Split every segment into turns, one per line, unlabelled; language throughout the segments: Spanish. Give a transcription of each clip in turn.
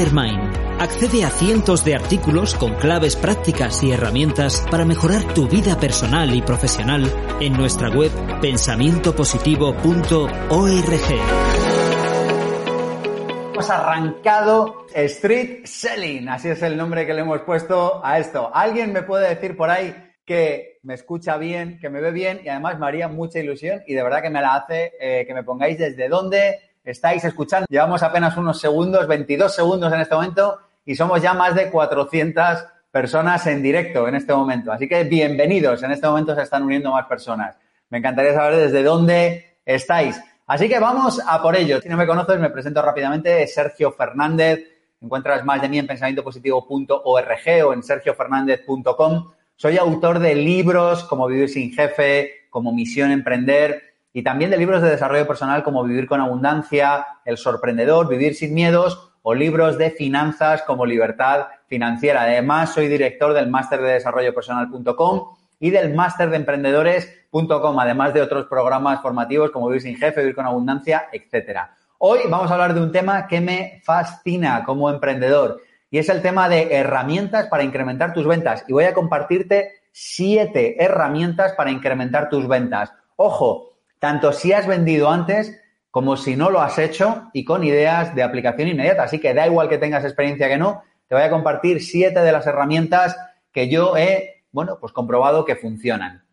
Mastermind. Accede a cientos de artículos con claves prácticas y herramientas para mejorar tu vida personal y profesional en nuestra web pensamientopositivo.org.
Hemos arrancado Street Selling, así es el nombre que le hemos puesto a esto. ¿Alguien me puede decir por ahí que me escucha bien, que me ve bien y además me haría mucha ilusión y de verdad que me la hace eh, que me pongáis desde dónde estáis escuchando. Llevamos apenas unos segundos, 22 segundos en este momento y somos ya más de 400 personas en directo en este momento. Así que bienvenidos, en este momento se están uniendo más personas. Me encantaría saber desde dónde estáis. Así que vamos a por ello. Si no me conoces, me presento rápidamente. Sergio Fernández. Encuentras más de mí en pensamientopositivo.org o en sergiofernandez.com. Soy autor de libros como Vivir sin Jefe, como Misión Emprender y también de libros de desarrollo personal como Vivir con Abundancia, El Sorprendedor, Vivir sin Miedos o libros de finanzas como Libertad Financiera. Además, soy director del máster de desarrollo personal.com y del máster de emprendedores.com, además de otros programas formativos como Vivir sin Jefe, Vivir con Abundancia, etcétera. Hoy vamos a hablar de un tema que me fascina como emprendedor y es el tema de herramientas para incrementar tus ventas. Y voy a compartirte siete herramientas para incrementar tus ventas. Ojo, tanto si has vendido antes como si no lo has hecho y con ideas de aplicación inmediata. Así que da igual que tengas experiencia que no, te voy a compartir siete de las herramientas que yo he, bueno, pues comprobado que funcionan.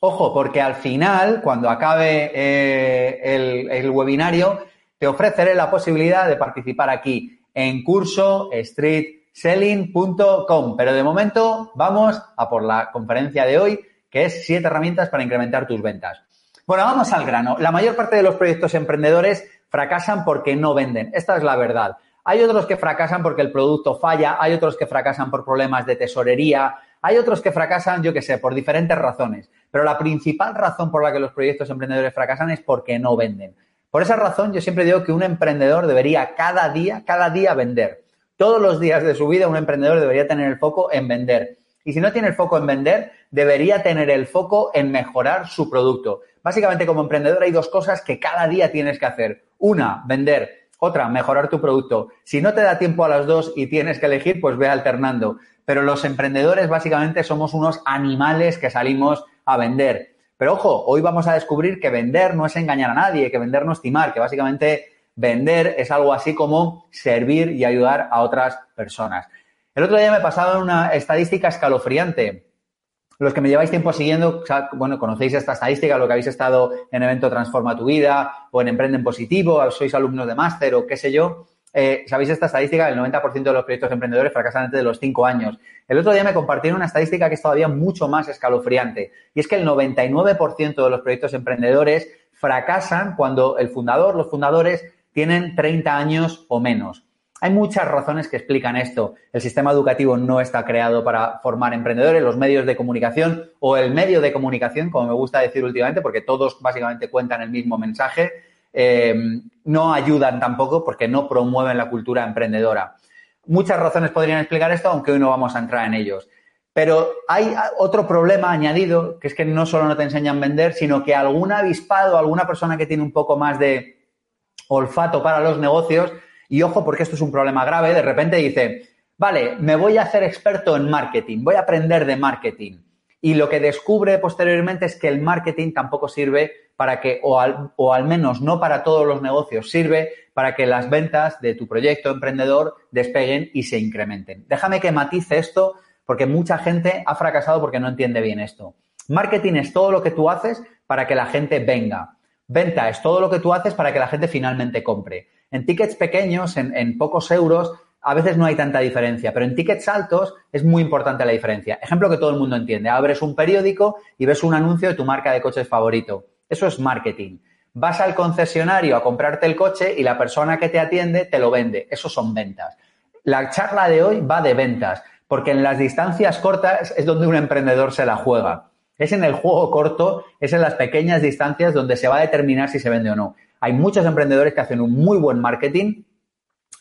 Ojo, porque al final, cuando acabe eh, el, webinario, te ofreceré la posibilidad de participar aquí en curso streetselling.com. Pero de momento vamos a por la conferencia de hoy, que es siete herramientas para incrementar tus ventas. Bueno, vamos al grano. La mayor parte de los proyectos emprendedores fracasan porque no venden. Esta es la verdad. Hay otros que fracasan porque el producto falla, hay otros que fracasan por problemas de tesorería, hay otros que fracasan, yo qué sé, por diferentes razones. Pero la principal razón por la que los proyectos emprendedores fracasan es porque no venden. Por esa razón, yo siempre digo que un emprendedor debería cada día, cada día vender. Todos los días de su vida, un emprendedor debería tener el foco en vender. Y si no tiene el foco en vender, debería tener el foco en mejorar su producto. Básicamente, como emprendedor hay dos cosas que cada día tienes que hacer. Una, vender. Otra, mejorar tu producto. Si no te da tiempo a las dos y tienes que elegir, pues ve alternando. Pero los emprendedores básicamente somos unos animales que salimos a vender. Pero ojo, hoy vamos a descubrir que vender no es engañar a nadie, que vender no es timar, que básicamente vender es algo así como servir y ayudar a otras personas. El otro día me pasaba una estadística escalofriante. Los que me lleváis tiempo siguiendo, bueno, conocéis esta estadística, lo que habéis estado en evento Transforma tu vida o en Emprende en Positivo, sois alumnos de máster o qué sé yo. Eh, Sabéis esta estadística, el 90% de los proyectos emprendedores fracasan antes de los 5 años. El otro día me compartieron una estadística que es todavía mucho más escalofriante. Y es que el 99% de los proyectos emprendedores fracasan cuando el fundador, los fundadores, tienen 30 años o menos. Hay muchas razones que explican esto. El sistema educativo no está creado para formar emprendedores, los medios de comunicación o el medio de comunicación, como me gusta decir últimamente, porque todos básicamente cuentan el mismo mensaje, eh, no ayudan tampoco porque no promueven la cultura emprendedora. Muchas razones podrían explicar esto, aunque hoy no vamos a entrar en ellos. Pero hay otro problema añadido, que es que no solo no te enseñan a vender, sino que algún avispado, alguna persona que tiene un poco más de olfato para los negocios, y ojo, porque esto es un problema grave, de repente dice, vale, me voy a hacer experto en marketing, voy a aprender de marketing. Y lo que descubre posteriormente es que el marketing tampoco sirve para que, o al, o al, menos no para todos los negocios, sirve para que las ventas de tu proyecto emprendedor despeguen y se incrementen. Déjame que matice esto porque mucha gente ha fracasado porque no entiende bien esto. Marketing es todo lo que tú haces para que la gente venga. Venta es todo lo que tú haces para que la gente finalmente compre. En tickets pequeños, en, pocos euros, a veces no hay tanta diferencia, pero en tickets altos es muy importante la diferencia. Ejemplo que todo el mundo entiende. Abres un periódico y ves un anuncio de tu marca de coches favorito. Eso es marketing. Vas al concesionario a comprarte el coche y la persona que te atiende te lo vende. Eso son ventas. La charla de hoy va de ventas, porque en las distancias cortas es donde un emprendedor se la juega. Es en el juego corto, es en las pequeñas distancias donde se va a determinar si se vende o no. Hay muchos emprendedores que hacen un muy buen marketing,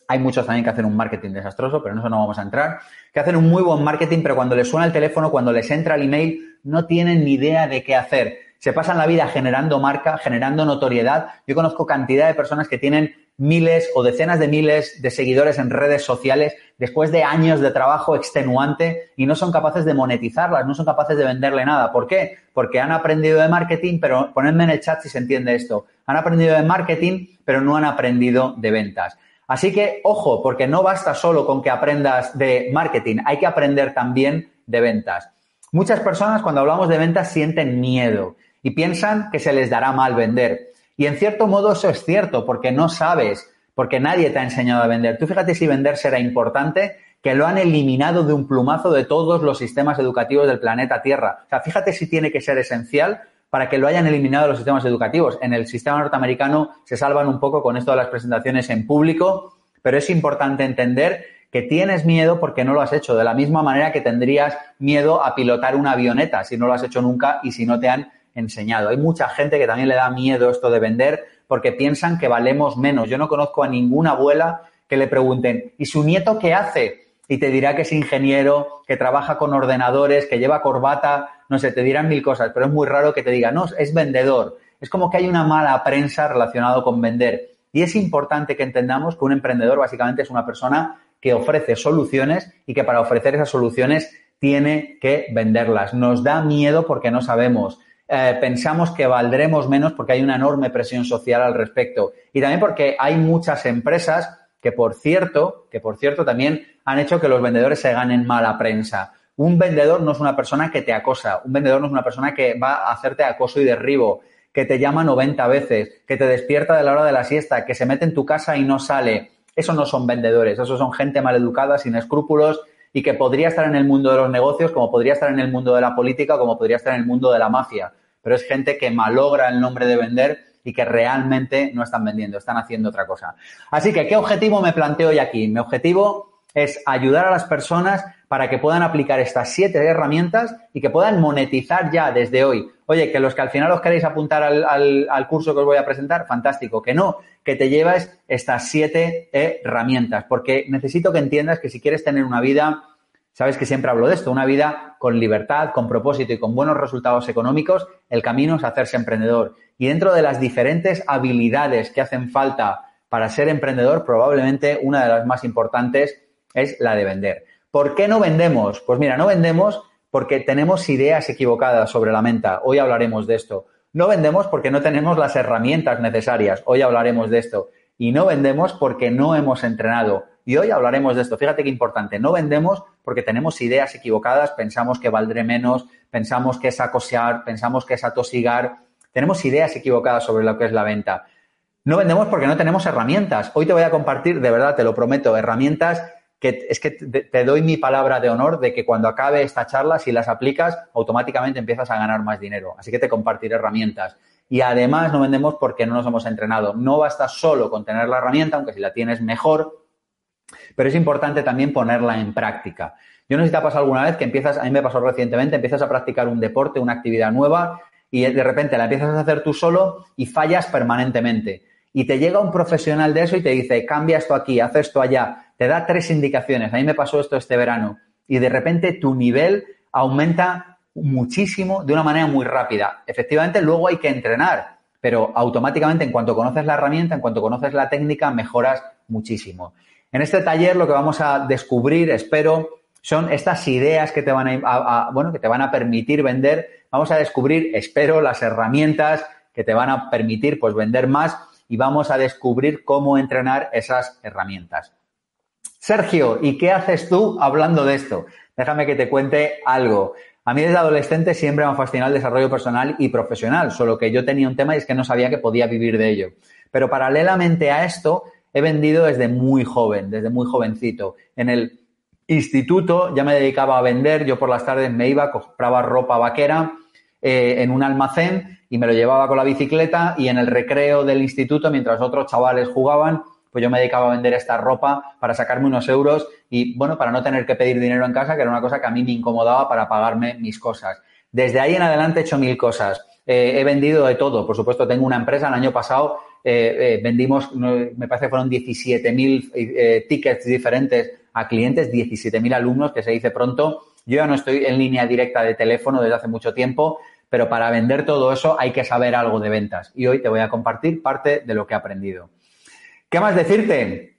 hay muchos también que hacen un marketing desastroso, pero en eso no vamos a entrar. Que hacen un muy buen marketing, pero cuando les suena el teléfono, cuando les entra el email, no tienen ni idea de qué hacer. Se pasan la vida generando marca, generando notoriedad. Yo conozco cantidad de personas que tienen miles o decenas de miles de seguidores en redes sociales después de años de trabajo extenuante y no son capaces de monetizarlas, no son capaces de venderle nada. ¿Por qué? Porque han aprendido de marketing, pero ponedme en el chat si se entiende esto. Han aprendido de marketing, pero no han aprendido de ventas. Así que, ojo, porque no basta solo con que aprendas de marketing, hay que aprender también de ventas. Muchas personas cuando hablamos de ventas sienten miedo y piensan que se les dará mal vender. Y en cierto modo eso es cierto, porque no sabes, porque nadie te ha enseñado a vender. Tú fíjate si vender será importante, que lo han eliminado de un plumazo de todos los sistemas educativos del planeta Tierra. O sea, fíjate si tiene que ser esencial para que lo hayan eliminado de los sistemas educativos. En el sistema norteamericano se salvan un poco con esto de las presentaciones en público, pero es importante entender que tienes miedo porque no lo has hecho, de la misma manera que tendrías miedo a pilotar una avioneta si no lo has hecho nunca y si no te han enseñado. Hay mucha gente que también le da miedo esto de vender porque piensan que valemos menos. Yo no conozco a ninguna abuela que le pregunten, ¿y su nieto qué hace? y te dirá que es ingeniero, que trabaja con ordenadores, que lleva corbata, no sé, te dirán mil cosas, pero es muy raro que te diga, no, es vendedor. Es como que hay una mala prensa relacionado con vender. Y es importante que entendamos que un emprendedor básicamente es una persona que ofrece soluciones y que para ofrecer esas soluciones tiene que venderlas. Nos da miedo porque no sabemos. Eh, pensamos que valdremos menos porque hay una enorme presión social al respecto. Y también porque hay muchas empresas que por cierto, que por cierto también han hecho que los vendedores se ganen mala prensa. Un vendedor no es una persona que te acosa, un vendedor no es una persona que va a hacerte acoso y derribo, que te llama 90 veces, que te despierta de la hora de la siesta, que se mete en tu casa y no sale. Eso no son vendedores, eso son gente maleducada, sin escrúpulos y que podría estar en el mundo de los negocios, como podría estar en el mundo de la política, como podría estar en el mundo de la mafia. Pero es gente que malogra el nombre de vender y que realmente no están vendiendo, están haciendo otra cosa. Así que, ¿qué objetivo me planteo hoy aquí? Mi objetivo es ayudar a las personas para que puedan aplicar estas siete herramientas y que puedan monetizar ya desde hoy. Oye, que los que al final os queréis apuntar al, curso que os voy a presentar, fantástico. Que no, que te lleves estas siete herramientas, porque necesito que entiendas que si quieres tener una vida Sabes que siempre hablo de esto, una vida con libertad, con propósito y con buenos resultados económicos, el camino es hacerse emprendedor. Y dentro de las diferentes habilidades que hacen falta para ser emprendedor, probablemente una de las más importantes es la de vender. ¿Por qué no vendemos? Pues mira, no vendemos porque tenemos ideas equivocadas sobre la menta. Hoy hablaremos de esto. No vendemos porque no tenemos las herramientas necesarias. Hoy hablaremos de esto. Y no vendemos porque no hemos entrenado. Y hoy hablaremos de esto. Fíjate qué importante. No vendemos porque tenemos ideas equivocadas, pensamos que valdré menos, pensamos que es acosear, pensamos que es atosigar. Tenemos ideas equivocadas sobre lo que es la venta. No vendemos porque no tenemos herramientas. Hoy te voy a compartir, de verdad, te lo prometo, herramientas que es que te doy mi palabra de honor de que cuando acabe esta charla, si las aplicas, automáticamente empiezas a ganar más dinero. Así que te compartiré herramientas. Y además no vendemos porque no nos hemos entrenado. No basta solo con tener la herramienta, aunque si la tienes mejor, pero es importante también ponerla en práctica. Yo no sé si te ha pasado alguna vez que empiezas, a mí me pasó recientemente, empiezas a practicar un deporte, una actividad nueva y de repente la empiezas a hacer tú solo y fallas permanentemente. Y te llega un profesional de eso y te dice, cambia esto aquí, haz esto allá, te da tres indicaciones. A mí me pasó esto este verano. Y de repente tu nivel aumenta muchísimo de una manera muy rápida. Efectivamente, luego hay que entrenar, pero automáticamente en cuanto conoces la herramienta, en cuanto conoces la técnica, mejoras muchísimo. En este taller lo que vamos a descubrir, espero, son estas ideas que te van a, bueno, que te van a permitir vender. Vamos a descubrir, espero, las herramientas que te van a permitir pues vender más y vamos a descubrir cómo entrenar esas herramientas. Sergio, ¿y qué haces tú hablando de esto? Déjame que te cuente algo. A mí desde adolescente siempre me ha fascinado el desarrollo personal y profesional, solo que yo tenía un tema y es que no sabía que podía vivir de ello. Pero paralelamente a esto, he vendido desde muy joven, desde muy jovencito. En el instituto ya me dedicaba a vender, yo por las tardes me iba, compraba ropa vaquera eh, en un almacén y me lo llevaba con la bicicleta y en el recreo del instituto, mientras otros chavales jugaban, pues yo me dedicaba a vender esta ropa para sacarme unos euros y, bueno, para no tener que pedir dinero en casa, que era una cosa que a mí me incomodaba para pagarme mis cosas. Desde ahí en adelante he hecho mil cosas. Eh, he vendido de todo. Por supuesto, tengo una empresa. El año pasado eh, eh, vendimos, me parece que fueron 17.000 tickets diferentes a clientes, 17.000 alumnos, que se dice pronto. Yo ya no estoy en línea directa de teléfono desde hace mucho tiempo, pero para vender todo eso hay que saber algo de ventas. Y hoy te voy a compartir parte de lo que he aprendido. ¿Qué más decirte?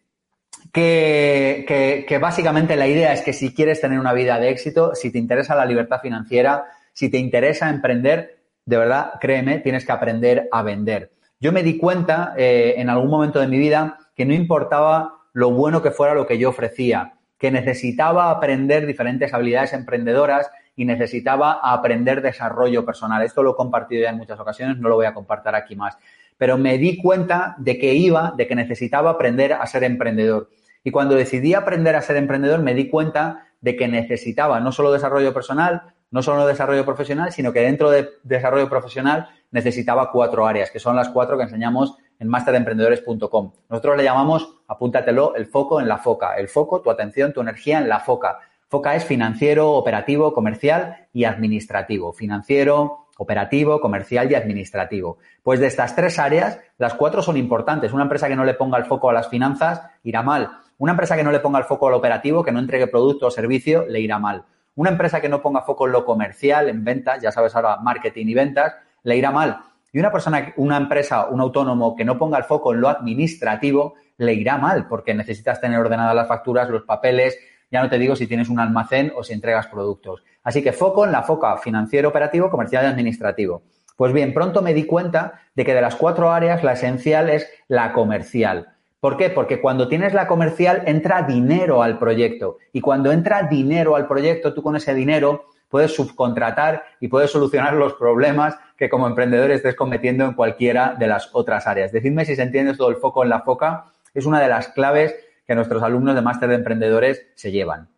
Que, básicamente la idea es que si quieres tener una vida de éxito, si te interesa la libertad financiera, si te interesa emprender, de verdad, créeme, tienes que aprender a vender. Yo me di cuenta eh, en algún momento de mi vida que no importaba lo bueno que fuera lo que yo ofrecía, que necesitaba aprender diferentes habilidades emprendedoras y necesitaba aprender desarrollo personal. Esto lo he compartido ya en muchas ocasiones, no lo voy a compartir aquí más. Pero me di cuenta de que iba, de que necesitaba aprender a ser emprendedor. Y cuando decidí aprender a ser emprendedor, me di cuenta de que necesitaba no solo desarrollo personal, no solo desarrollo profesional, sino que dentro de desarrollo profesional necesitaba cuatro áreas, que son las cuatro que enseñamos en masteremprendedores.com. Nosotros le llamamos, apúntatelo, el foco en la foca. El foco, tu atención, tu energía en la foca. Foca es financiero, operativo, comercial y administrativo. Financiero, operativo, comercial y administrativo. Pues de estas tres áreas, las cuatro son importantes. Una empresa que no le ponga el foco a las finanzas irá mal. Una empresa que no le ponga el foco al operativo, que no entregue producto o servicio, le irá mal. Una empresa que no ponga foco en lo comercial, en ventas, ya sabes ahora marketing y ventas, le irá mal. Y una persona, una empresa, un autónomo que no ponga el foco en lo administrativo, le irá mal, porque necesitas tener ordenadas las facturas, los papeles, ya no te digo si tienes un almacén o si entregas productos. Así que foco en la foca financiero, operativo, comercial y administrativo. Pues bien, pronto me di cuenta de que de las cuatro áreas la esencial es la comercial. ¿Por qué? Porque cuando tienes la comercial entra dinero al proyecto y cuando entra dinero al proyecto, tú con ese dinero puedes subcontratar y puedes solucionar los problemas que como emprendedor estés cometiendo en cualquiera de las otras áreas. Decidme si se entiende todo el foco en la foca. Es una de las claves que nuestros alumnos de máster de emprendedores se llevan.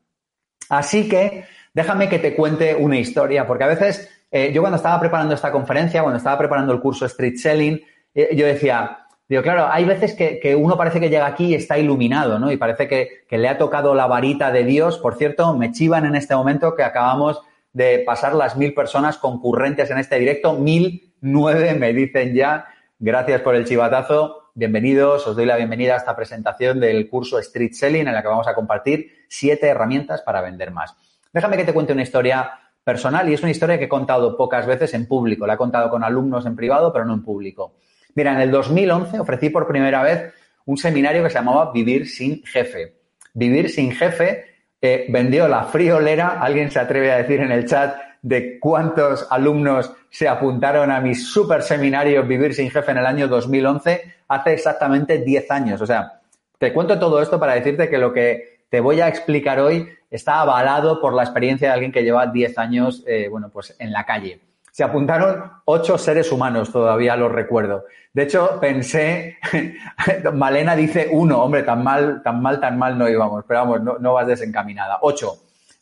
Así que déjame que te cuente una historia, porque a veces eh, yo cuando estaba preparando esta conferencia, cuando estaba preparando el curso Street Selling, eh, yo decía, Digo, claro, hay veces que, uno parece que llega aquí y está iluminado, ¿no? Y parece que, le ha tocado la varita de Dios. Por cierto, me chivan en este momento que acabamos de pasar las mil personas concurrentes en este directo. Mil nueve me dicen ya. Gracias por el chivatazo. Bienvenidos. Os doy la bienvenida a esta presentación del curso Street Selling en la que vamos a compartir siete herramientas para vender más. Déjame que te cuente una historia personal y es una historia que he contado pocas veces en público. La he contado con alumnos en privado, pero no en público. Mira, en el 2011 ofrecí por primera vez un seminario que se llamaba Vivir sin jefe. Vivir sin jefe eh, vendió la friolera. ¿Alguien se atreve a decir en el chat de cuántos alumnos se apuntaron a mi super seminario Vivir sin jefe en el año 2011? Hace exactamente 10 años. O sea, te cuento todo esto para decirte que lo que te voy a explicar hoy está avalado por la experiencia de alguien que lleva 10 años, eh, bueno, pues en la calle. Se apuntaron ocho seres humanos, todavía lo recuerdo. De hecho, pensé, Malena dice uno, hombre, tan mal, tan mal, tan mal no íbamos, pero vamos, no, vas desencaminada. Ocho.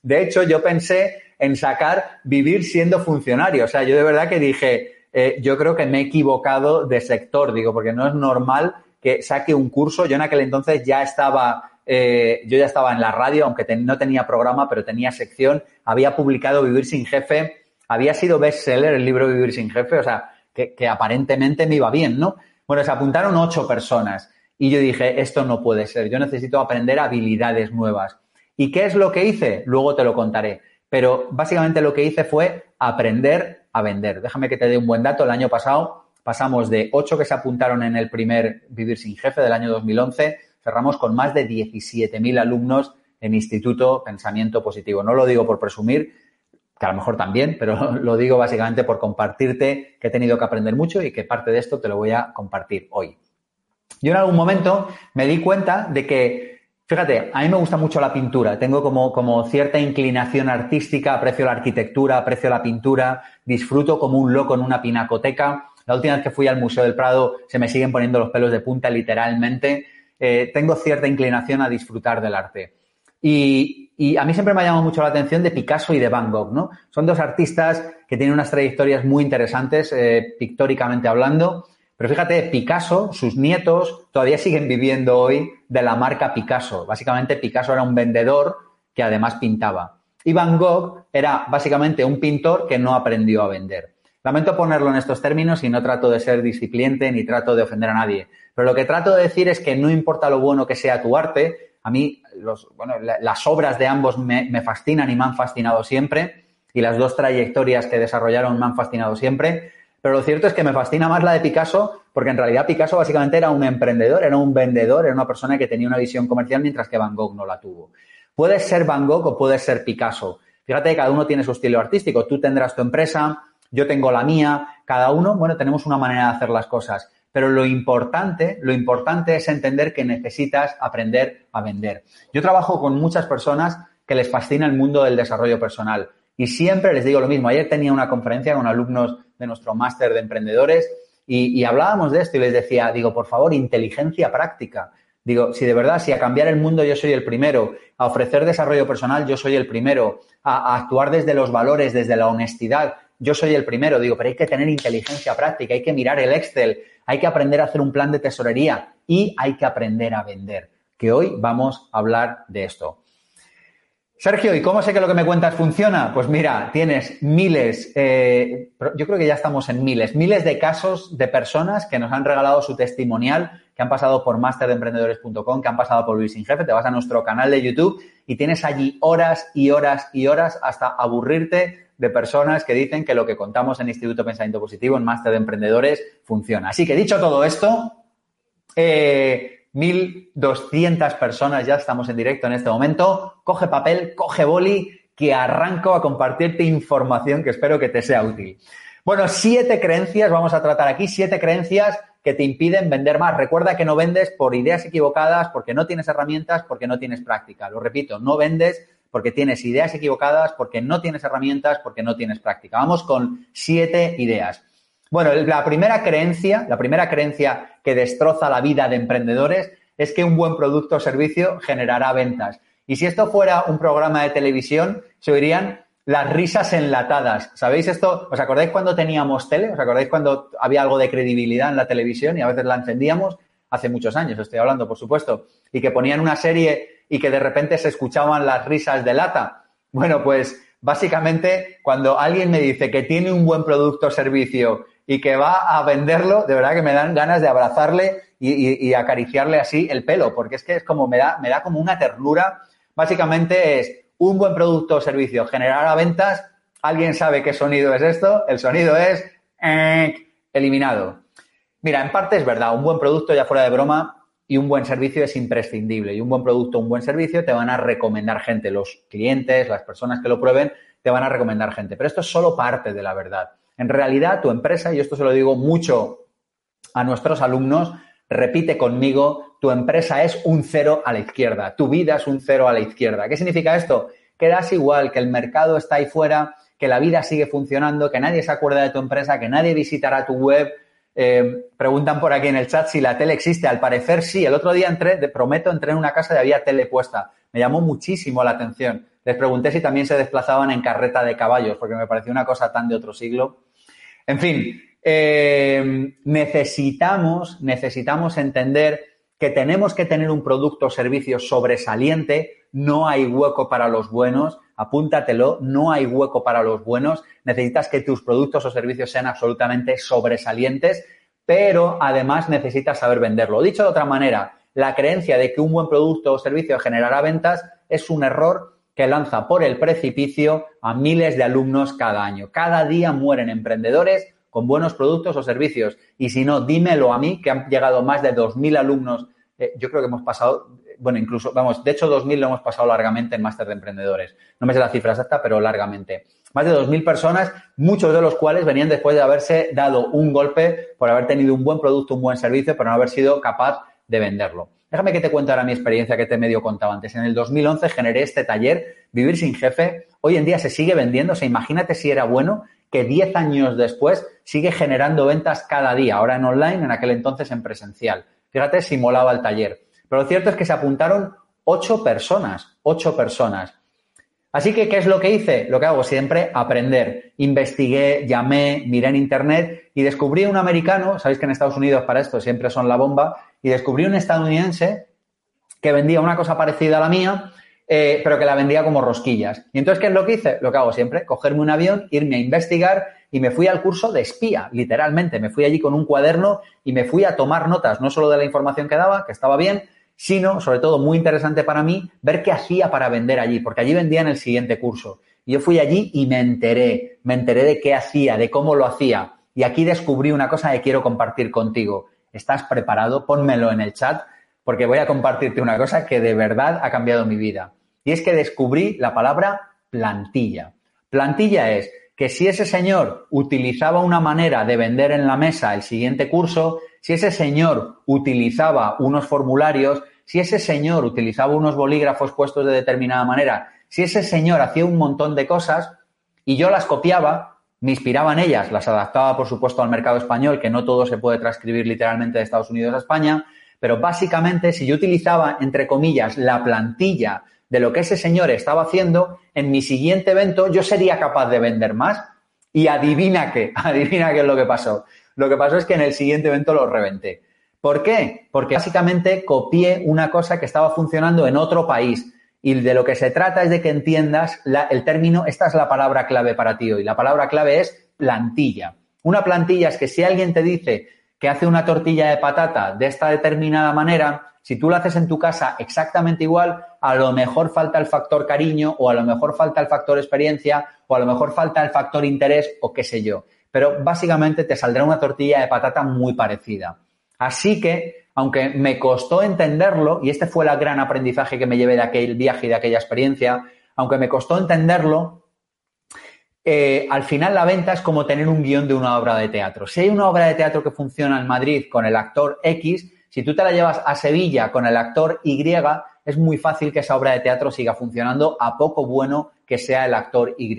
De hecho, yo pensé en sacar vivir siendo funcionario. O sea, yo de verdad que dije, eh, yo creo que me he equivocado de sector, digo, porque no es normal que saque un curso. Yo en aquel entonces ya estaba, eh, yo ya estaba en la radio, aunque no tenía programa, pero tenía sección. Había publicado Vivir sin Jefe había sido bestseller el libro Vivir sin jefe, o sea, que, aparentemente me iba bien, ¿no? Bueno, se apuntaron ocho personas y yo dije, esto no puede ser, yo necesito aprender habilidades nuevas. ¿Y qué es lo que hice? Luego te lo contaré. Pero básicamente lo que hice fue aprender a vender. Déjame que te dé un buen dato. El año pasado pasamos de ocho que se apuntaron en el primer Vivir sin Jefe del año 2011, cerramos con más de 17.000 alumnos en Instituto Pensamiento Positivo. No lo digo por presumir, que a lo mejor también, pero lo digo básicamente por compartirte que he tenido que aprender mucho y que parte de esto te lo voy a compartir hoy. Yo en algún momento me di cuenta de que, fíjate, a mí me gusta mucho la pintura, tengo como, como cierta inclinación artística, aprecio la arquitectura, aprecio la pintura, disfruto como un loco en una pinacoteca. La última vez que fui al Museo del Prado se me siguen poniendo los pelos de punta literalmente. Eh, tengo cierta inclinación a disfrutar del arte. Y, y a mí siempre me ha llamado mucho la atención de Picasso y de Van Gogh, ¿no? Son dos artistas que tienen unas trayectorias muy interesantes, eh, pictóricamente hablando, Pero fíjate, Picasso, sus nietos, todavía siguen viviendo hoy de la marca Picasso. Básicamente, Picasso era un vendedor que además pintaba. Y Van Gogh era básicamente un pintor que no aprendió a vender. Lamento ponerlo en estos términos y no trato de ser discipliente ni trato de ofender a nadie. Pero lo que trato de decir es que no importa lo bueno que sea tu arte, a mí las obras de ambos me, me fascinan y me han fascinado siempre y las dos trayectorias que desarrollaron me han fascinado siempre. Pero lo cierto es que me fascina más la de Picasso porque en realidad Picasso básicamente era un emprendedor, era un vendedor, era una persona que tenía una visión comercial mientras que Van Gogh no la tuvo. Puedes ser Van Gogh o puedes ser Picasso. Fíjate que cada uno tiene su estilo artístico. Tú tendrás tu empresa, yo tengo la mía, cada uno, bueno, tenemos una manera de hacer las cosas. Pero lo importante, lo importante es entender que necesitas aprender a vender. Yo trabajo con muchas personas que les fascina el mundo del desarrollo personal. Y siempre les digo lo mismo. Ayer tenía una conferencia con alumnos de nuestro máster de emprendedores y, hablábamos de esto y les decía, digo, por favor, inteligencia práctica. Digo, si de verdad, si a cambiar el mundo yo soy el primero, a ofrecer desarrollo personal yo soy el primero, a, a actuar desde los valores, desde la honestidad, yo soy el primero. Digo, pero hay que tener inteligencia práctica, hay que mirar el Excel, hay que aprender a hacer un plan de tesorería y hay que aprender a vender. Que hoy vamos a hablar de esto. Sergio, ¿y cómo sé que lo que me cuentas funciona? Pues mira, tienes miles, eh, yo creo que ya estamos en miles, miles de casos de personas que nos han regalado su testimonial, que han pasado por masteremprendedores.com, que han pasado por Luis Sin Jefe, te vas a nuestro canal de YouTube y tienes allí horas y horas y horas hasta aburrirte de personas que dicen que lo que contamos en Instituto Pensamiento Positivo, en Máster de Emprendedores, funciona. Así que dicho todo esto, eh, 1.200 personas, ya estamos en directo en este momento. Coge papel, coge boli, que arranco a compartirte información que espero que te sea útil. Bueno, siete creencias, vamos a tratar aquí, siete creencias que te impiden vender más. Recuerda que no vendes por ideas equivocadas, porque no tienes herramientas, porque no tienes práctica. Lo repito, no vendes porque tienes ideas equivocadas, porque no tienes herramientas, porque no tienes práctica. Vamos con siete ideas. Bueno, la primera creencia, la primera creencia que destroza la vida de emprendedores es que un buen producto o servicio generará ventas. Y si esto fuera un programa de televisión, se oirían las risas enlatadas. ¿Sabéis esto? ¿Os acordáis cuando teníamos tele? ¿Os acordáis cuando había algo de credibilidad en la televisión y a veces la encendíamos? Hace muchos años, estoy hablando, por supuesto. Y que ponían una serie y que de repente se escuchaban las risas de lata. Bueno, pues básicamente cuando alguien me dice que tiene un buen producto o servicio y que va a venderlo, de verdad que me dan ganas de abrazarle y, acariciarle así el pelo, porque es que es como me da, me da como una ternura. Básicamente es un buen producto o servicio, generar ventas. ¿Alguien sabe qué sonido es esto? El sonido es eh, eliminado. Mira, en parte es verdad, un buen producto, ya fuera de broma, y un buen servicio es imprescindible. Y un buen producto, un buen servicio te van a recomendar gente. Los clientes, las personas que lo prueben, te van a recomendar gente. Pero esto es solo parte de la verdad. En realidad, tu empresa, y esto se lo digo mucho a nuestros alumnos, repite conmigo, tu empresa es un cero a la izquierda, tu vida es un cero a la izquierda. ¿Qué significa esto? Que das igual, que el mercado está ahí fuera, que la vida sigue funcionando, que nadie se acuerda de tu empresa, que nadie visitará tu web. Eh, preguntan por aquí en el chat si la tele existe. Al parecer sí. El otro día entré, te prometo, entré en una casa y había tele puesta. Me llamó muchísimo la atención. Les pregunté si también se desplazaban en carreta de caballos, porque me pareció una cosa tan de otro siglo. En fin, eh, necesitamos, necesitamos entender que tenemos que tener un producto o servicio sobresaliente, no hay hueco para los buenos, apúntatelo, no hay hueco para los buenos, necesitas que tus productos o servicios sean absolutamente sobresalientes, pero además necesitas saber venderlo. Dicho de otra manera, la creencia de que un buen producto o servicio generará ventas es un error que lanza por el precipicio a miles de alumnos cada año. Cada día mueren emprendedores con buenos productos o servicios. Y si no, dímelo a mí, que han llegado más de 2.000 alumnos. Eh, yo creo que hemos pasado, bueno, incluso, vamos, de hecho 2.000 lo hemos pasado largamente en Máster de Emprendedores. No me sé la cifra exacta, pero largamente. Más de 2.000 personas, muchos de los cuales venían después de haberse dado un golpe por haber tenido un buen producto, un buen servicio, pero no haber sido capaz de venderlo. Déjame que te cuente ahora mi experiencia que te medio contaba antes. En el 2011 generé este taller, Vivir sin Jefe. Hoy en día se sigue vendiendo. O sea, imagínate si era bueno que 10 años después sigue generando ventas cada día. Ahora en online, en aquel entonces en presencial. Fíjate si molaba el taller. Pero lo cierto es que se apuntaron 8 personas. 8 personas. Así que, ¿qué es lo que hice? Lo que hago siempre, aprender. Investigué, llamé, miré en Internet y descubrí un americano, sabéis que en Estados Unidos para esto siempre son la bomba, y descubrí un estadounidense que vendía una cosa parecida a la mía, eh, pero que la vendía como rosquillas. Y entonces, ¿qué es lo que hice? Lo que hago siempre, cogerme un avión, irme a investigar y me fui al curso de espía, literalmente. Me fui allí con un cuaderno y me fui a tomar notas, no solo de la información que daba, que estaba bien, sino, sobre todo, muy interesante para mí, ver qué hacía para vender allí, porque allí vendían el siguiente curso. Y yo fui allí y me enteré, me enteré de qué hacía, de cómo lo hacía. Y aquí descubrí una cosa que quiero compartir contigo. ¿Estás preparado? Pónmelo en el chat, porque voy a compartirte una cosa que de verdad ha cambiado mi vida. Y es que descubrí la palabra plantilla. Plantilla es que si ese señor utilizaba una manera de vender en la mesa el siguiente curso, si ese señor utilizaba unos formularios, si ese señor utilizaba unos bolígrafos puestos de determinada manera, si ese señor hacía un montón de cosas y yo las copiaba, me inspiraba en ellas, las adaptaba, por supuesto, al mercado español, que no todo se puede transcribir literalmente de Estados Unidos a España, pero básicamente si yo utilizaba, entre comillas, la plantilla de lo que ese señor estaba haciendo, en mi siguiente evento yo sería capaz de vender más. Y adivina qué, adivina qué es lo que pasó. Lo que pasó es que en el siguiente evento lo reventé. ¿Por qué? Porque básicamente copié una cosa que estaba funcionando en otro país. Y de lo que se trata es de que entiendas el término, esta es la palabra clave para ti hoy. La palabra clave es plantilla. Una plantilla es que si alguien te dice que hace una tortilla de patata de esta determinada manera, si tú la haces en tu casa exactamente igual, a lo mejor falta el factor cariño o a lo mejor falta el factor experiencia o a lo mejor falta el factor interés o qué sé yo. Pero básicamente te saldrá una tortilla de patata muy parecida. Así que, aunque me costó entenderlo, y este fue el gran aprendizaje que me llevé de aquel viaje y de aquella experiencia, aunque me costó entenderlo, eh, al final la venta es como tener un guion de una obra de teatro. Si hay una obra de teatro que funciona en Madrid con el actor X, si tú te la llevas a Sevilla con el actor Y, es muy fácil que esa obra de teatro siga funcionando a poco bueno que sea el actor Y.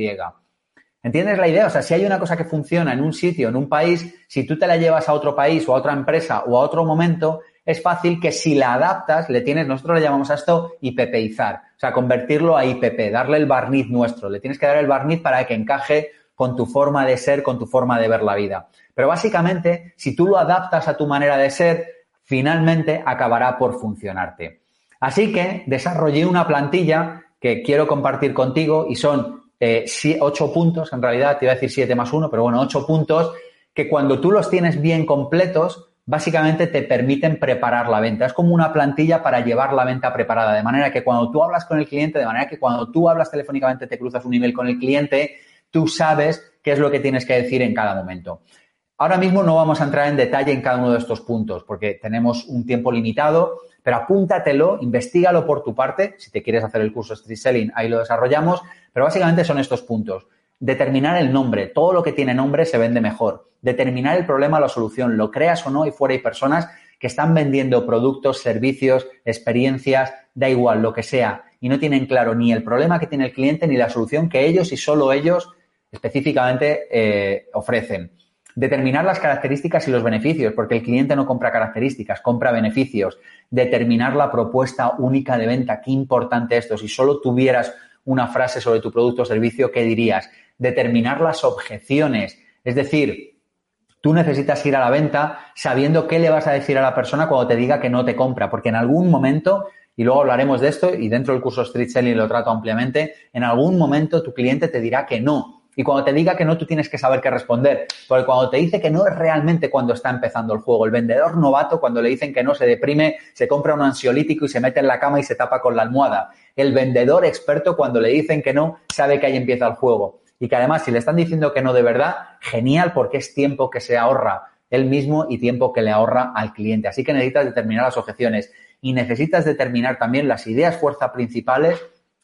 ¿Entiendes la idea? O sea, si hay una cosa que funciona en un sitio, en un país, si tú te la llevas a otro país o a otra empresa o a otro momento, es fácil que si la adaptas, le tienes, nosotros le llamamos a esto IPPizar, o sea, convertirlo a IPP, darle el barniz nuestro, le tienes que dar el barniz para que encaje con tu forma de ser, con tu forma de ver la vida. Pero básicamente, si tú lo adaptas a tu manera de ser, finalmente acabará por funcionarte. Así que desarrollé una plantilla que quiero compartir contigo y son eh, ocho puntos, en realidad te iba a decir siete más uno, pero bueno, ocho puntos que cuando tú los tienes bien completos, básicamente te permiten preparar la venta. Es como una plantilla para llevar la venta preparada, de manera que cuando tú hablas con el cliente, de manera que cuando tú hablas telefónicamente, te cruzas un email con el cliente, tú sabes qué es lo que tienes que decir en cada momento. Ahora mismo no vamos a entrar en detalle en cada uno de estos puntos porque tenemos un tiempo limitado, pero apúntatelo, investigalo por tu parte. Si te quieres hacer el curso Street Selling, ahí lo desarrollamos. Pero básicamente son estos puntos. Determinar el nombre. Todo lo que tiene nombre se vende mejor. Determinar el problema la solución. Lo creas o no, y fuera hay personas que están vendiendo productos, servicios, experiencias, da igual, lo que sea, y no tienen claro ni el problema que tiene el cliente ni la solución que ellos y solo ellos específicamente eh, ofrecen. Determinar las características y los beneficios, porque el cliente no compra características, compra beneficios. Determinar la propuesta única de venta, qué importante esto. Si solo tuvieras una frase sobre tu producto o servicio, ¿qué dirías? Determinar las objeciones. Es decir, tú necesitas ir a la venta sabiendo qué le vas a decir a la persona cuando te diga que no te compra, porque en algún momento, y luego hablaremos de esto, y dentro del curso Street Selling lo trato ampliamente, en algún momento tu cliente te dirá que no. Y cuando te diga que no, tú tienes que saber qué responder. Porque cuando te dice que no es realmente cuando está empezando el juego. El vendedor novato, cuando le dicen que no, se deprime, se compra un ansiolítico y se mete en la cama y se tapa con la almohada. El vendedor experto, cuando le dicen que no, sabe que ahí empieza el juego. Y que además, si le están diciendo que no de verdad, genial porque es tiempo que se ahorra él mismo y tiempo que le ahorra al cliente. Así que necesitas determinar las objeciones y necesitas determinar también las ideas fuerza principales,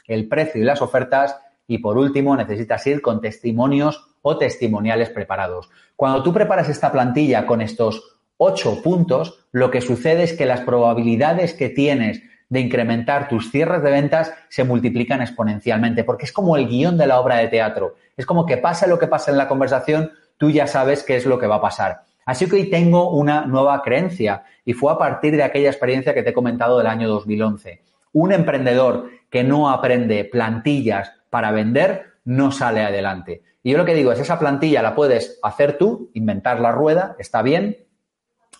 el precio y las ofertas y por último, necesitas ir con testimonios o testimoniales preparados. Cuando tú preparas esta plantilla con estos ocho puntos, lo que sucede es que las probabilidades que tienes de incrementar tus cierres de ventas se multiplican exponencialmente, porque es como el guion de la obra de teatro. Es como que pase lo que pase en la conversación, tú ya sabes qué es lo que va a pasar. Así que hoy tengo una nueva creencia y fue a partir de aquella experiencia que te he comentado del año 2011. Un emprendedor que no aprende plantillas para vender, no sale adelante. Y yo lo que digo es, esa plantilla la puedes hacer tú, inventar la rueda, está bien,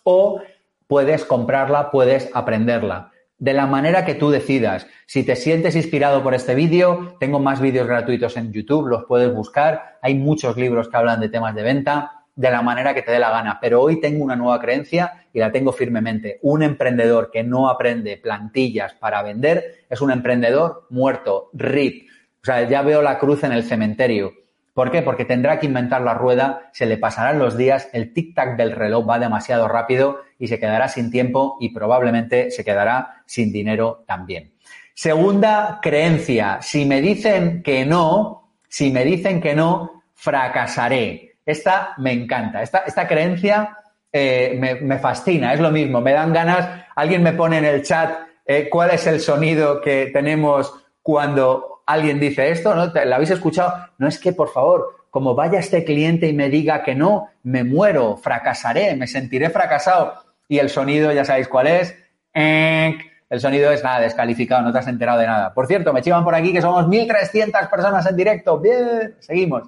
o puedes comprarla, puedes aprenderla de la manera que tú decidas. Si te sientes inspirado por este vídeo, tengo más vídeos gratuitos en YouTube, los puedes buscar. Hay muchos libros que hablan de temas de venta de la manera que te dé la gana. Pero hoy tengo una nueva creencia y la tengo firmemente. Un emprendedor que no aprende plantillas para vender es un emprendedor muerto, RIP. O sea, ya veo la cruz en el cementerio. ¿Por qué? Porque tendrá que inventar la rueda, se le pasarán los días, el tic-tac del reloj va demasiado rápido y se quedará sin tiempo y probablemente se quedará sin dinero también. Segunda creencia, si me dicen que no, si me dicen que no, fracasaré. Esta me encanta, esta, esta creencia eh, me, fascina, es lo mismo, me dan ganas, alguien me pone en el chat eh, cuál es el sonido que tenemos cuando alguien dice esto, ¿no? ¿La habéis escuchado? No es que, por favor, como vaya este cliente y me diga que no, me muero, fracasaré, me sentiré fracasado. Y el sonido, ya sabéis cuál es. El sonido es nada, descalificado, no te has enterado de nada. Por cierto, me chivan por aquí que somos 1.300 personas en directo. Bien, seguimos.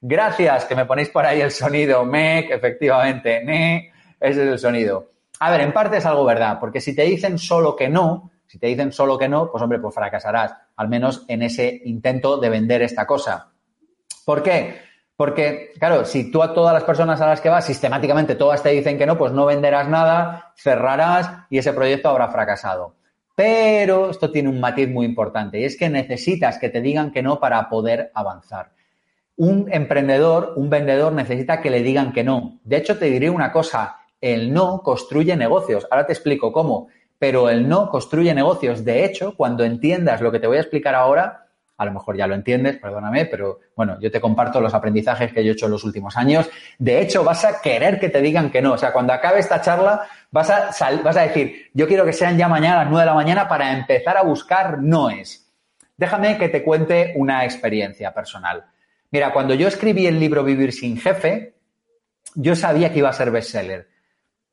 Gracias que me ponéis por ahí el sonido. MEC, efectivamente, ese es el sonido. A ver, en parte es algo verdad, porque si te dicen solo que no, si te dicen solo que no, pues hombre, pues fracasarás, al menos en ese intento de vender esta cosa. ¿Por qué? Porque, claro, si tú a todas las personas a las que vas sistemáticamente todas te dicen que no, pues no venderás nada, cerrarás y ese proyecto habrá fracasado. Pero esto tiene un matiz muy importante y es que necesitas que te digan que no para poder avanzar. Un emprendedor, un vendedor necesita que le digan que no. De hecho, te diré una cosa, el no construye negocios. Ahora te explico cómo pero el no construye negocios. De hecho, cuando entiendas lo que te voy a explicar ahora, a lo mejor ya lo entiendes, perdóname, pero bueno, yo te comparto los aprendizajes que yo he hecho en los últimos años. De hecho, vas a querer que te digan que no. O sea, cuando acabe esta charla, vas a, vas a decir, yo quiero que sean ya mañana a las 9 de la mañana para empezar a buscar noes. Déjame que te cuente una experiencia personal. Mira, cuando yo escribí el libro Vivir sin jefe, yo sabía que iba a ser bestseller.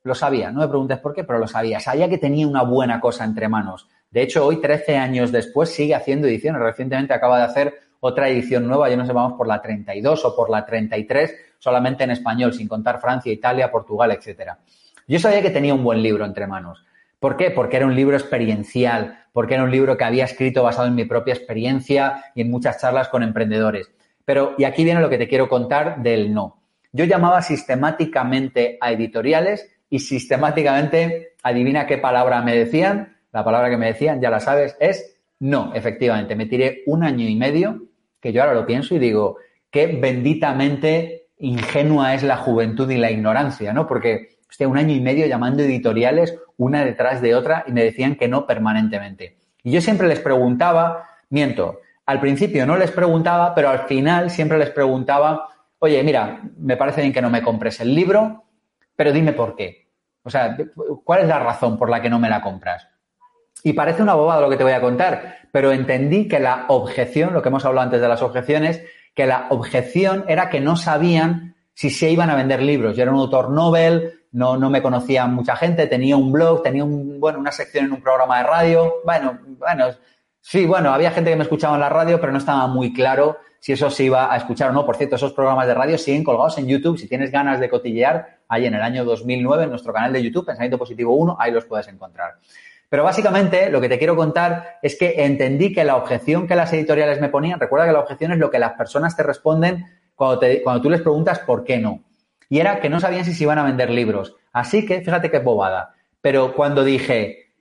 Lo sabía, no me preguntes por qué, pero lo sabía. Sabía que tenía una buena cosa entre manos. De hecho, hoy, 13 años después, sigue haciendo ediciones. Recientemente acaba de hacer otra edición nueva, ya no sé, vamos por la 32 o por la 33, solamente en español, sin contar Francia, Italia, Portugal, etcétera. Yo sabía que tenía un buen libro entre manos. ¿Por qué? Porque era un libro experiencial, porque era un libro que había escrito basado en mi propia experiencia y en muchas charlas con emprendedores. Pero, y aquí viene lo que te quiero contar del no. Yo llamaba sistemáticamente a editoriales y sistemáticamente, adivina qué palabra me decían. La palabra que me decían, ya la sabes, es no, efectivamente. Me tiré un año y medio, que yo ahora lo pienso y digo, qué benditamente ingenua es la juventud y la ignorancia, ¿no? Porque, hostia, un año y medio llamando editoriales una detrás de otra y me decían que no permanentemente. Y yo siempre les preguntaba, miento, al principio no les preguntaba, pero al final siempre les preguntaba, oye, mira, me parece bien que no me compres el libro, pero dime por qué. O sea, ¿cuál es la razón por la que no me la compras? Y parece una bobada lo que te voy a contar, pero entendí que la objeción, lo que hemos hablado antes de las objeciones, que la objeción era que no sabían si se iban a vender libros. Yo era un autor Nobel, no, no me conocía mucha gente, tenía un blog, tenía un, bueno, una sección en un programa de radio. Bueno, bueno, sí, bueno, había gente que me escuchaba en la radio, pero no estaba muy claro si eso se iba a escuchar o no. Por cierto, esos programas de radio siguen colgados en YouTube. Si tienes ganas de cotillear, ahí en el año 2009, en nuestro canal de YouTube, Pensamiento Positivo 1, ahí los puedes encontrar. Pero básicamente lo que te quiero contar es que entendí que la objeción que las editoriales me ponían, recuerda que la objeción es lo que las personas te responden cuando, cuando tú les preguntas por qué no. Y era que no sabían si se iban a vender libros. Así que, fíjate qué bobada. Pero cuando dije,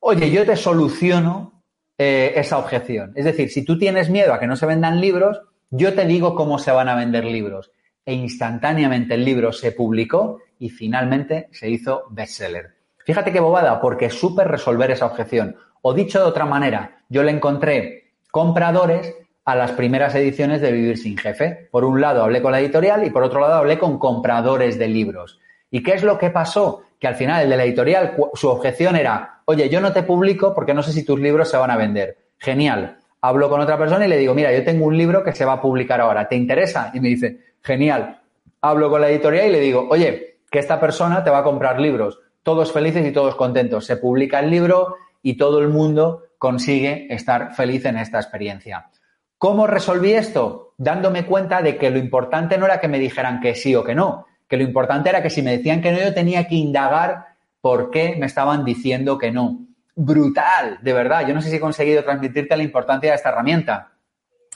oye, yo te soluciono eh, esa objeción. Es decir, si tú tienes miedo a que no se vendan libros, yo te digo cómo se van a vender libros. E instantáneamente el libro se publicó y finalmente se hizo bestseller. Fíjate qué bobada, porque supe resolver esa objeción. O dicho de otra manera, yo le encontré compradores a las primeras ediciones de Vivir sin Jefe. Por un lado hablé con la editorial y por otro lado hablé con compradores de libros. ¿Y qué es lo que pasó? Que al final el de la editorial, su objeción era, oye, yo no te publico porque no sé si tus libros se van a vender. Genial. Hablo con otra persona y le digo, mira, yo tengo un libro que se va a publicar ahora, ¿te interesa? Y me dice, genial. Hablo con la editorial y le digo, oye, que esta persona te va a comprar libros. Todos felices y todos contentos. Se publica el libro y todo el mundo consigue estar feliz en esta experiencia. ¿Cómo resolví esto? Dándome cuenta de que lo importante no era que me dijeran que sí o que no, que lo importante era que si me decían que no, yo tenía que indagar por qué me estaban diciendo que no. Brutal, de verdad. Yo no sé si he conseguido transmitirte la importancia de esta herramienta.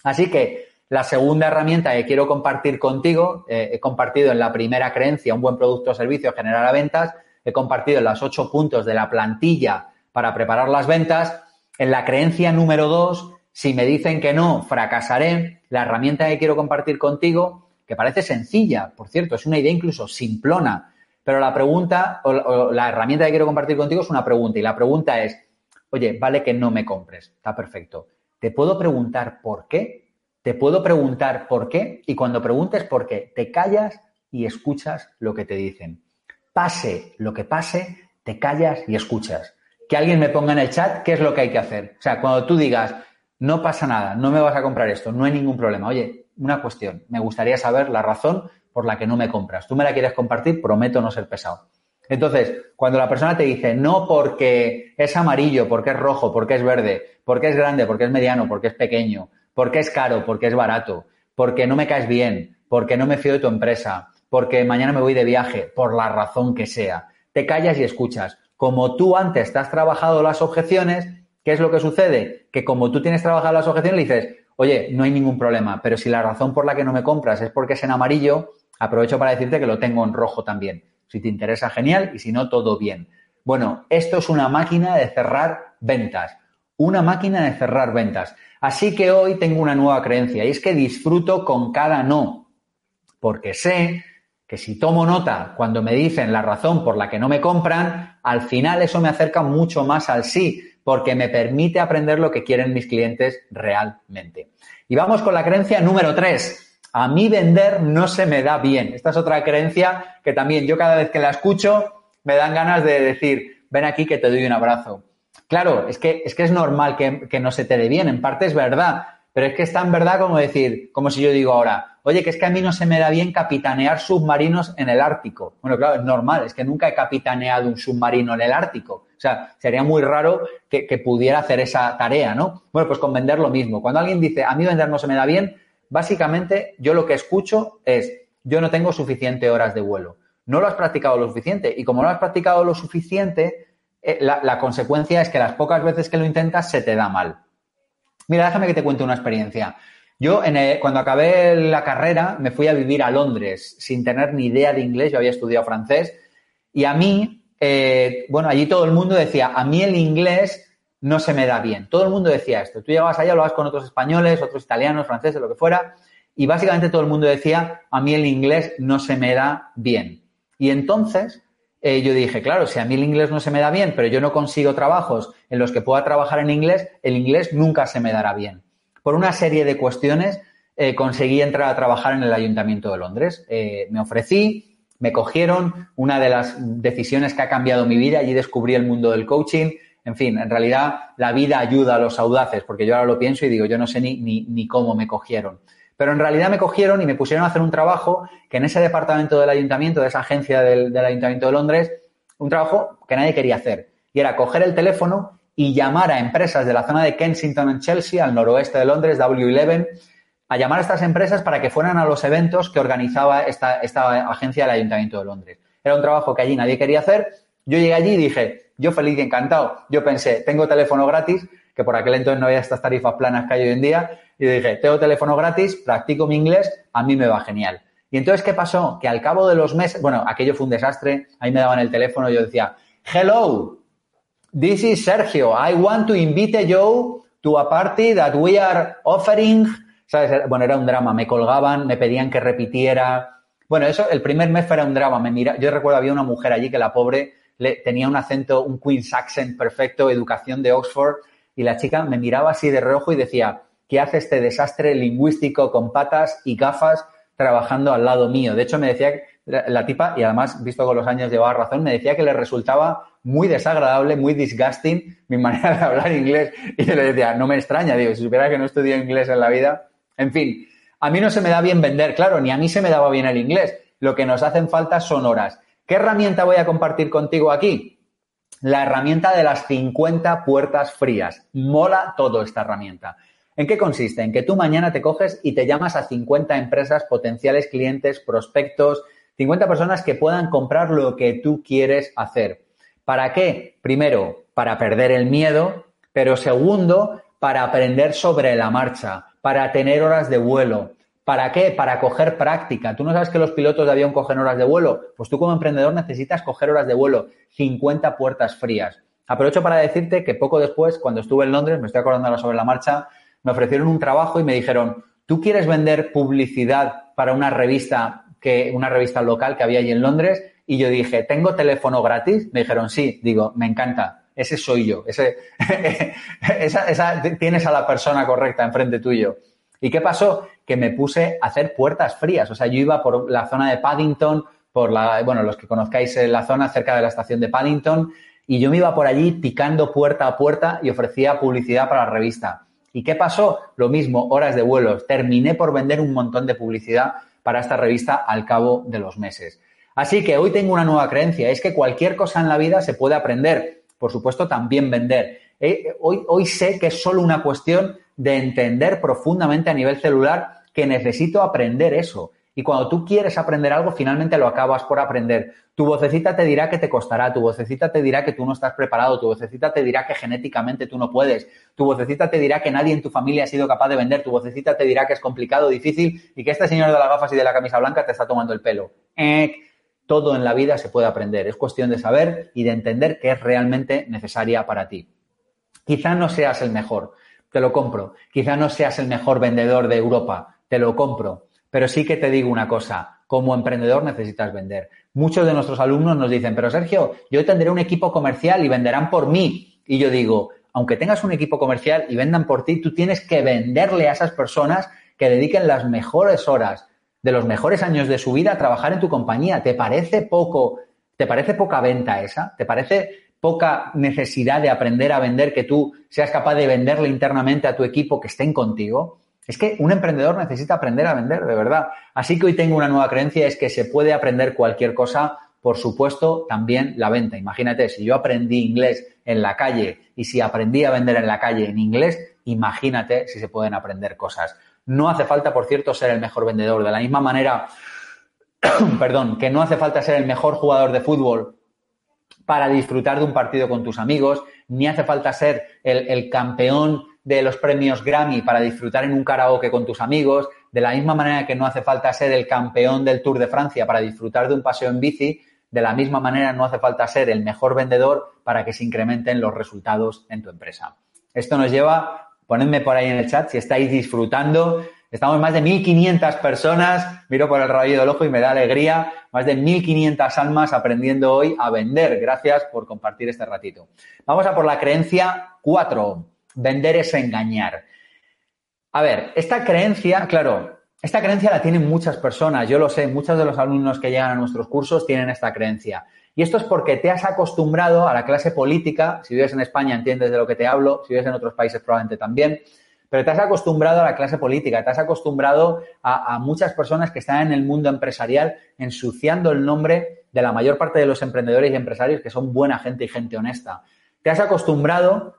Así que la segunda herramienta que quiero compartir contigo, eh, he compartido en la primera creencia un buen producto o servicio generará ventas, he compartido en las ocho puntos de la plantilla para preparar las ventas. En la creencia número dos, si me dicen que no, fracasaré. La herramienta que quiero compartir contigo, que parece sencilla, por cierto, es una idea incluso simplona, pero la pregunta o, la herramienta que quiero compartir contigo es una pregunta y la pregunta es, oye, vale que no me compres, está perfecto. ¿Te puedo preguntar por qué? Te puedo preguntar por qué y cuando preguntes por qué, te callas y escuchas lo que te dicen. Pase lo que pase, te callas y escuchas. Que alguien me ponga en el chat qué es lo que hay que hacer. O sea, cuando tú digas, no pasa nada, no me vas a comprar esto, no hay ningún problema. Oye, una cuestión, me gustaría saber la razón por la que no me compras. Tú me la quieres compartir, prometo no ser pesado. Entonces, cuando la persona te dice no porque es amarillo, porque es rojo, porque es verde, porque es grande, porque es mediano, porque es pequeño, porque es caro, porque es barato, porque no me caes bien, porque no me fío de tu empresa, porque mañana me voy de viaje, por la razón que sea, te callas y escuchas. Como tú antes te has trabajado las objeciones, ¿qué es lo que sucede? Que como tú tienes trabajado las objeciones, le dices, oye, no hay ningún problema, pero si la razón por la que no me compras es porque es en amarillo, aprovecho para decirte que lo tengo en rojo también. Si te interesa, genial, y si no, todo bien. Bueno, esto es una máquina de cerrar ventas. Una máquina de cerrar ventas. Así que hoy tengo una nueva creencia y es que disfruto con cada no. Porque sé que si tomo nota cuando me dicen la razón por la que no me compran, al final eso me acerca mucho más al sí, porque me permite aprender lo que quieren mis clientes realmente. Y vamos con la creencia número tres a mí vender no se me da bien. Esta es otra creencia que también yo cada vez que la escucho me dan ganas de decir, ven aquí que te doy un abrazo. Claro, es que es, que es normal que, que no se te dé bien, en parte es verdad, pero es que es tan verdad como decir, como si yo digo ahora, oye, que es que a mí no se me da bien capitanear submarinos en el Ártico. Bueno, claro, es normal, es que nunca he capitaneado un submarino en el Ártico. O sea, sería muy raro que, que, pudiera hacer esa tarea, ¿no? Bueno, pues con vender lo mismo. Cuando alguien dice, a mí vender no se me da bien, básicamente yo lo que escucho es, yo no tengo suficiente horas de vuelo. No lo has practicado lo suficiente. Y como no lo has practicado lo suficiente, eh, la, consecuencia es que las pocas veces que lo intentas se te da mal. Mira, déjame que te cuente una experiencia. Yo, cuando acabé la carrera, me fui a vivir a Londres sin tener ni idea de inglés. Yo había estudiado francés. Y a mí, eh, bueno, allí todo el mundo decía, a mí el inglés no se me da bien. Todo el mundo decía esto. Tú llegabas allá, hablabas con otros españoles, otros italianos, franceses, lo que fuera, y básicamente todo el mundo decía, a mí el inglés no se me da bien. Y entonces eh, yo dije, claro, si a mí el inglés no se me da bien, pero yo no consigo trabajos en los que pueda trabajar en inglés, el inglés nunca se me dará bien. Por una serie de cuestiones eh, conseguí entrar a trabajar en el Ayuntamiento de Londres. Eh, me ofrecí, me cogieron, una de las decisiones que ha cambiado mi vida, allí descubrí el mundo del coaching, en fin, en realidad la vida ayuda a los audaces, porque yo ahora lo pienso y digo, yo no sé ni, ni, cómo me cogieron. Pero en realidad me cogieron y me pusieron a hacer un trabajo que en ese departamento del ayuntamiento, de esa agencia del, del ayuntamiento de Londres, un trabajo que nadie quería hacer. Y era coger el teléfono y llamar a empresas de la zona de Kensington en Chelsea, al noroeste de Londres, W11, a llamar a estas empresas para que fueran a los eventos que organizaba esta, esta agencia del Ayuntamiento de Londres. Era un trabajo que allí nadie quería hacer. Yo llegué allí y dije, yo feliz y encantado. Yo pensé, tengo teléfono gratis, que por aquel entonces no había estas tarifas planas que hay hoy en día, y dije, tengo teléfono gratis, practico mi inglés, a mí me va genial. Y entonces, ¿qué pasó? Que al cabo de los meses, bueno, aquello fue un desastre, ahí me daban el teléfono y yo decía, hello, this is Sergio, I want to invite you to a party that we are offering. ¿Sabes? Bueno, era un drama, me colgaban, me pedían que repitiera. Bueno, eso, el primer mes fue un drama. Me mira, yo recuerdo había una mujer allí que la pobre tenía un acento, un Queen's accent perfecto, educación de Oxford, y la chica me miraba así de reojo y decía, ¿qué hace este desastre lingüístico con patas y gafas trabajando al lado mío? De hecho, me decía la, tipa, y además, visto con los años llevaba razón, me decía que le resultaba muy desagradable, muy disgusting mi manera de hablar inglés. Y yo le decía, no me extraña, digo, si supiera que no estudié inglés en la vida. En fin, a mí no se me da bien vender, claro, ni a mí se me daba bien el inglés. Lo que nos hacen falta son horas. ¿Qué herramienta voy a compartir contigo aquí? La herramienta de las 50 puertas frías. Mola todo esta herramienta. ¿En qué consiste? En que tú mañana te coges y te llamas a 50 empresas, potenciales clientes, prospectos, 50 personas que puedan comprar lo que tú quieres hacer. ¿Para qué? Primero, para perder el miedo, pero segundo, para aprender sobre la marcha, para tener horas de vuelo. ¿Para qué? Para coger práctica. ¿Tú no sabes que los pilotos de avión cogen horas de vuelo? Pues tú como emprendedor necesitas coger horas de vuelo, 50 puertas frías. Aprovecho para decirte que poco después, cuando estuve en Londres, me estoy acordando ahora sobre la marcha, me ofrecieron un trabajo y me dijeron, ¿tú quieres vender publicidad para una revista, que, una revista local que había allí en Londres? Y yo dije, ¿tengo teléfono gratis? Me dijeron, sí. Digo, me encanta. Ese soy yo. Ese, esa, tienes a la persona correcta enfrente tuyo. ¿Y qué pasó? Que me puse a hacer puertas frías. O sea, yo iba por la zona de Paddington, por la, bueno, los que conozcáis la zona cerca de la estación de Paddington, y yo me iba por allí picando puerta a puerta y ofrecía publicidad para la revista. ¿Y qué pasó? Lo mismo, horas de vuelos. Terminé por vender un montón de publicidad para esta revista al cabo de los meses. Así que hoy tengo una nueva creencia, es que cualquier cosa en la vida se puede aprender, por supuesto también vender. Eh, hoy, hoy sé que es solo una cuestión de entender profundamente a nivel celular que necesito aprender eso. Y cuando tú quieres aprender algo, finalmente lo acabas por aprender. Tu vocecita te dirá que te costará, tu vocecita te dirá que tú no estás preparado, tu vocecita te dirá que genéticamente tú no puedes, tu vocecita te dirá que nadie en tu familia ha sido capaz de vender, tu vocecita te dirá que es complicado, difícil y que este señor de las gafas y de la camisa blanca te está tomando el pelo. Eh, todo en la vida se puede aprender. Es cuestión de saber y de entender que es realmente necesaria para ti. Quizá no seas el mejor, te lo compro. Quizá no seas el mejor vendedor de Europa, te lo compro. Pero sí que te digo una cosa, como emprendedor necesitas vender. Muchos de nuestros alumnos nos dicen, pero Sergio, yo tendré un equipo comercial y venderán por mí. Y yo digo, aunque tengas un equipo comercial y vendan por ti, tú tienes que venderle a esas personas que dediquen las mejores horas, de los mejores años de su vida a trabajar en tu compañía. ¿Te parece poco? ¿Te parece poca venta esa? ¿Te parece poca necesidad de aprender a vender que tú seas capaz de venderle internamente a tu equipo que estén contigo? Es que un emprendedor necesita aprender a vender, de verdad. Así que hoy tengo una nueva creencia, es que se puede aprender cualquier cosa, por supuesto, también la venta. Imagínate, si yo aprendí inglés en la calle y si aprendí a vender en la calle en inglés, imagínate si se pueden aprender cosas. No hace falta, por cierto, ser el mejor vendedor. De la misma manera, perdón, que no hace falta ser el mejor jugador de fútbol para disfrutar de un partido con tus amigos, ni hace falta ser el, campeón de los premios Grammy para disfrutar en un karaoke con tus amigos, de la misma manera que no hace falta ser el campeón del Tour de Francia para disfrutar de un paseo en bici, de la misma manera no hace falta ser el mejor vendedor para que se incrementen los resultados en tu empresa. Esto nos lleva Ponedme por ahí en el chat si estáis disfrutando. Estamos más de 1.500 personas, miro por el rayo del ojo y me da alegría, más de 1.500 almas aprendiendo hoy a vender. Gracias por compartir este ratito. Vamos a por la creencia 4. Vender es engañar. A ver, esta creencia, claro, esta creencia la tienen muchas personas, yo lo sé, muchos de los alumnos que llegan a nuestros cursos tienen esta creencia. Y esto es porque te has acostumbrado a la clase política, si vives en España entiendes de lo que te hablo, si vives en otros países probablemente también, pero te has acostumbrado a la clase política, te has acostumbrado a, muchas personas que están en el mundo empresarial ensuciando el nombre de la mayor parte de los emprendedores y empresarios que son buena gente y gente honesta. Te has acostumbrado,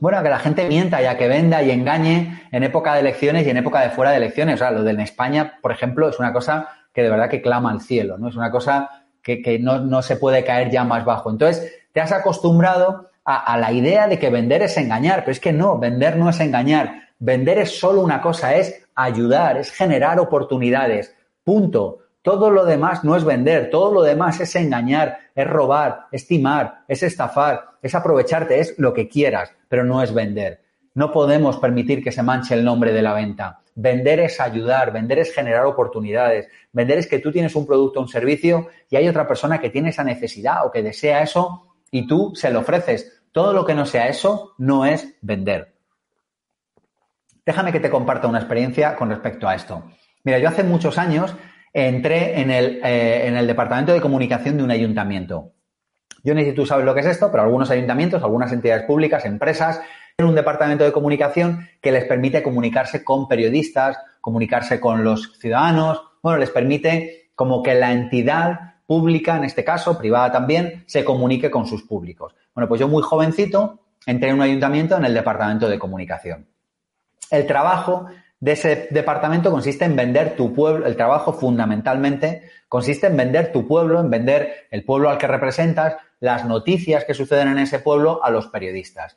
bueno, a que la gente mienta y a que venda y engañe en época de elecciones y en época de fuera de elecciones. O sea, lo de en España, por ejemplo, es una cosa que de verdad que clama al cielo, ¿no? Es una cosa que, no, no, se puede caer ya más bajo. Entonces, te has acostumbrado a, la idea de que vender es engañar, pero es que no, vender no es engañar. Vender es solo una cosa, es ayudar, es generar oportunidades. Punto. Todo lo demás no es vender, todo lo demás es engañar, es robar, es timar, es estafar, es aprovecharte, es lo que quieras, pero no es vender. No podemos permitir que se manche el nombre de la venta. Vender es ayudar, vender es generar oportunidades, vender es que tú tienes un producto o un servicio y hay otra persona que tiene esa necesidad o que desea eso y tú se lo ofreces. Todo lo que no sea eso no es vender. Déjame que te comparta una experiencia con respecto a esto. Mira, yo hace muchos años entré en el, eh, en el departamento de comunicación de un ayuntamiento. Yo no sé si tú sabes lo que es esto, pero algunos ayuntamientos, algunas entidades públicas, empresas, un departamento de comunicación que les permite comunicarse con periodistas, comunicarse con los ciudadanos, bueno, les permite como que la entidad pública, en este caso, privada también, se comunique con sus públicos. Bueno, pues yo muy jovencito entré en un ayuntamiento en el departamento de comunicación. El trabajo de ese departamento consiste en vender tu pueblo, el trabajo fundamentalmente consiste en vender tu pueblo, en vender el pueblo al que representas, las noticias que suceden en ese pueblo a los periodistas.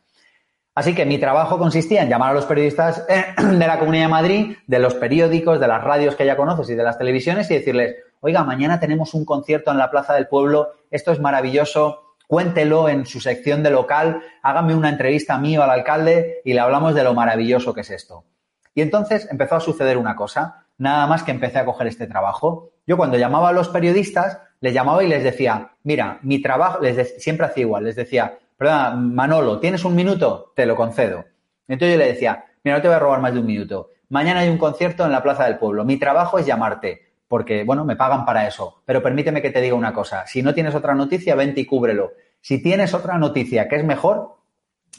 Así que mi trabajo consistía en llamar a los periodistas eh, de la Comunidad de Madrid, de los periódicos, de las radios que ya conoces y de las televisiones y decirles, oiga, mañana tenemos un concierto en la Plaza del Pueblo, esto es maravilloso, cuéntelo en su sección de local, hágame una entrevista a mí o al alcalde y le hablamos de lo maravilloso que es esto. Y entonces empezó a suceder una cosa, nada más que empecé a coger este trabajo. Yo cuando llamaba a los periodistas, les llamaba y les decía, mira, mi trabajo, les siempre hacía igual, les decía, perdón, Manolo, ¿tienes un minuto? Te lo concedo. Entonces yo le decía, mira, no te voy a robar más de un minuto. Mañana hay un concierto en la Plaza del Pueblo. Mi trabajo es llamarte, porque, bueno, me pagan para eso. Pero permíteme que te diga una cosa. Si no tienes otra noticia, vente y cúbrelo. Si tienes otra noticia que es mejor,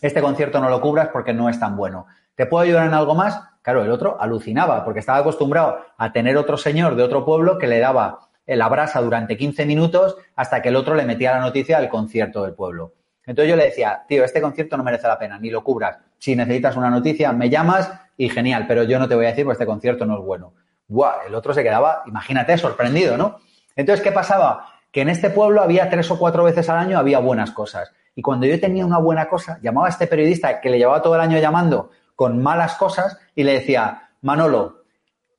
este concierto no lo cubras porque no es tan bueno. ¿Te puedo ayudar en algo más? Claro, el otro alucinaba porque estaba acostumbrado a tener otro señor de otro pueblo que le daba la brasa durante 15 minutos hasta que el otro le metía la noticia del concierto del pueblo. Entonces yo le decía, tío, este concierto no merece la pena, ni lo cubras. Si necesitas una noticia, me llamas y genial, pero yo no te voy a decir porque este concierto no es bueno. El otro se quedaba, imagínate, sorprendido, ¿no? Entonces, ¿qué pasaba? Que en este pueblo había tres o cuatro veces al año había buenas cosas. Y cuando yo tenía una buena cosa, llamaba a este periodista que le llevaba todo el año llamando con malas cosas y le decía, Manolo,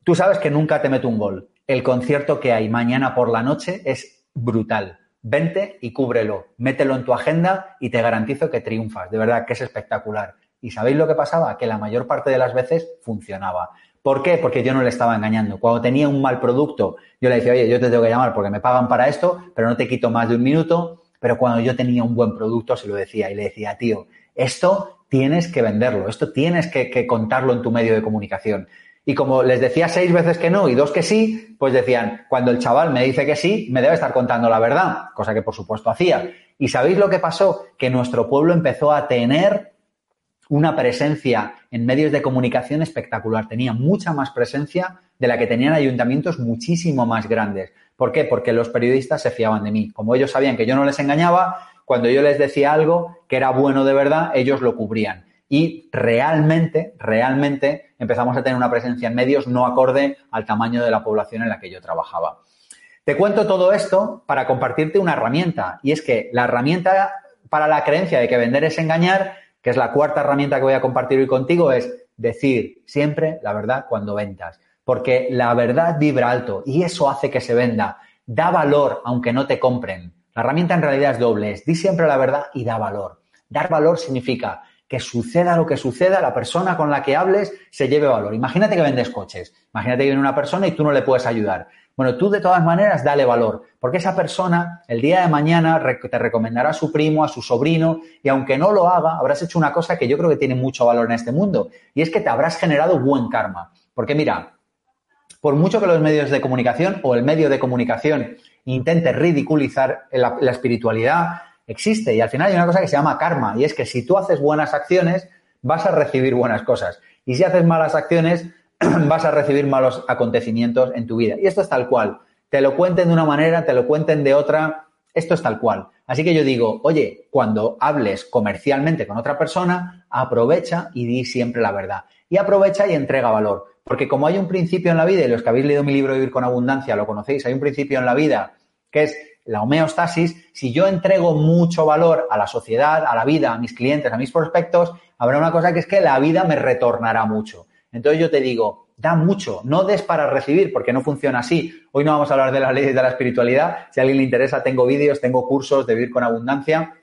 tú sabes que nunca te meto un gol. El concierto que hay mañana por la noche es brutal. Vente y cúbrelo, mételo en tu agenda y te garantizo que triunfas. De verdad que es espectacular. ¿Y sabéis lo que pasaba? Que la mayor parte de las veces funcionaba. ¿Por qué? Porque yo no le estaba engañando. Cuando tenía un mal producto, yo le decía, oye, yo te tengo que llamar porque me pagan para esto, pero no te quito más de un minuto. Pero cuando yo tenía un buen producto, se lo decía y le decía, tío, esto tienes que venderlo, esto tienes que, contarlo en tu medio de comunicación. Y como les decía seis veces que no y dos que sí, pues decían, cuando el chaval me dice que sí, me debe estar contando la verdad, cosa que por supuesto hacía. ¿Y sabéis lo que pasó? Que nuestro pueblo empezó a tener una presencia en medios de comunicación espectacular. Tenía mucha más presencia de la que tenían ayuntamientos muchísimo más grandes. ¿Por qué? Porque los periodistas se fiaban de mí. Como ellos sabían que yo no les engañaba, cuando yo les decía algo que era bueno de verdad, ellos lo cubrían. Y realmente, realmente empezamos a tener una presencia en medios no acorde al tamaño de la población en la que yo trabajaba. Te cuento todo esto para compartirte una herramienta. Y es que la herramienta para la creencia de que vender es engañar, que es la cuarta herramienta que voy a compartir hoy contigo, es decir siempre la verdad cuando ventas. Porque la verdad vibra alto y eso hace que se venda. Da valor aunque no te compren. La herramienta en realidad es doble, es di siempre la verdad y da valor. Dar valor significa que suceda lo que suceda, la persona con la que hables se lleve valor. Imagínate que vendes coches, imagínate que viene una persona y tú no le puedes ayudar. Bueno, tú de todas maneras dale valor, porque esa persona el día de mañana te recomendará a su primo, a su sobrino, y aunque no lo haga, habrás hecho una cosa que yo creo que tiene mucho valor en este mundo, y es que te habrás generado buen karma. Porque mira, por mucho que los medios de comunicación o el medio de comunicación intente ridiculizar la, espiritualidad, existe. Y al final hay una cosa que se llama karma, y es que si tú haces buenas acciones, vas a recibir buenas cosas. Y si haces malas acciones, vas a recibir malos acontecimientos en tu vida. Y esto es tal cual. Te lo cuenten de una manera, te lo cuenten de otra, esto es tal cual. Así que yo digo, oye, cuando hables comercialmente con otra persona, aprovecha y di siempre la verdad. Y aprovecha y entrega valor. Porque como hay un principio en la vida, y los que habéis leído mi libro Vivir con Abundancia lo conocéis, hay un principio en la vida que es la homeostasis. Si yo entrego mucho valor a la sociedad, a la vida, a mis clientes, a mis prospectos, habrá una cosa que es que la vida me retornará mucho. Entonces yo te digo, da mucho, no des para recibir, porque no funciona así. Hoy no vamos a hablar de las leyes de la espiritualidad. Si a alguien le interesa, tengo vídeos, tengo cursos de vivir con abundancia.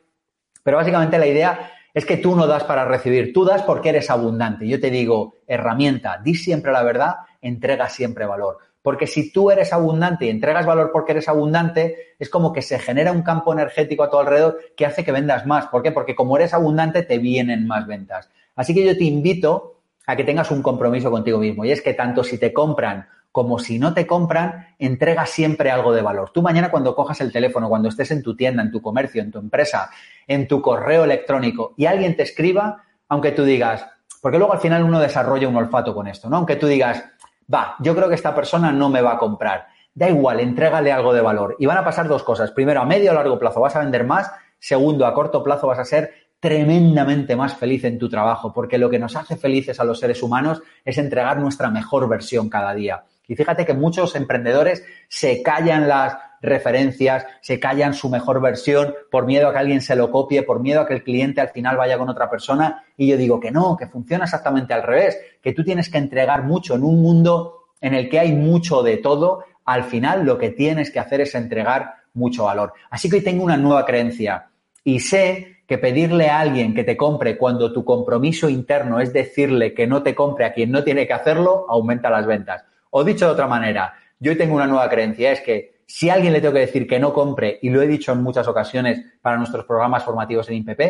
Pero básicamente la idea es que tú no das para recibir, tú das porque eres abundante. Yo te digo, herramienta, di siempre la verdad, entrega siempre valor. Porque si tú eres abundante y entregas valor porque eres abundante, es como que se genera un campo energético a tu alrededor que hace que vendas más. ¿Por qué? Porque como eres abundante, te vienen más ventas. Así que yo te invito a que tengas un compromiso contigo mismo. Y es que tanto si te compran como si no te compran, entrega siempre algo de valor. Tú mañana cuando cojas el teléfono, cuando estés en tu tienda, en tu comercio, en tu empresa, en tu correo electrónico y alguien te escriba, aunque tú digas, porque luego al final uno desarrolla un olfato con esto, ¿no? Aunque tú digas, va, yo creo que esta persona no me va a comprar. Da igual, entrégale algo de valor. Y van a pasar dos cosas. Primero, a medio o largo plazo vas a vender más. Segundo, a corto plazo vas a ser tremendamente más feliz en tu trabajo, porque lo que nos hace felices a los seres humanos es entregar nuestra mejor versión cada día. Y fíjate que muchos emprendedores se callan las referencias, se callan su mejor versión por miedo a que alguien se lo copie, por miedo a que el cliente al final vaya con otra persona. Y yo digo que no, que funciona exactamente al revés, que tú tienes que entregar mucho en un mundo en el que hay mucho de todo. Al final lo que tienes que hacer es entregar mucho valor. Así que hoy tengo una nueva creencia y sé que pedirle a alguien que te compre cuando tu compromiso interno es decirle que no te compre a quien no tiene que hacerlo, aumenta las ventas. O dicho de otra manera, yo tengo una nueva creencia, es que si a alguien le tengo que decir que no compre, y lo he dicho en muchas ocasiones para nuestros programas formativos en IPP,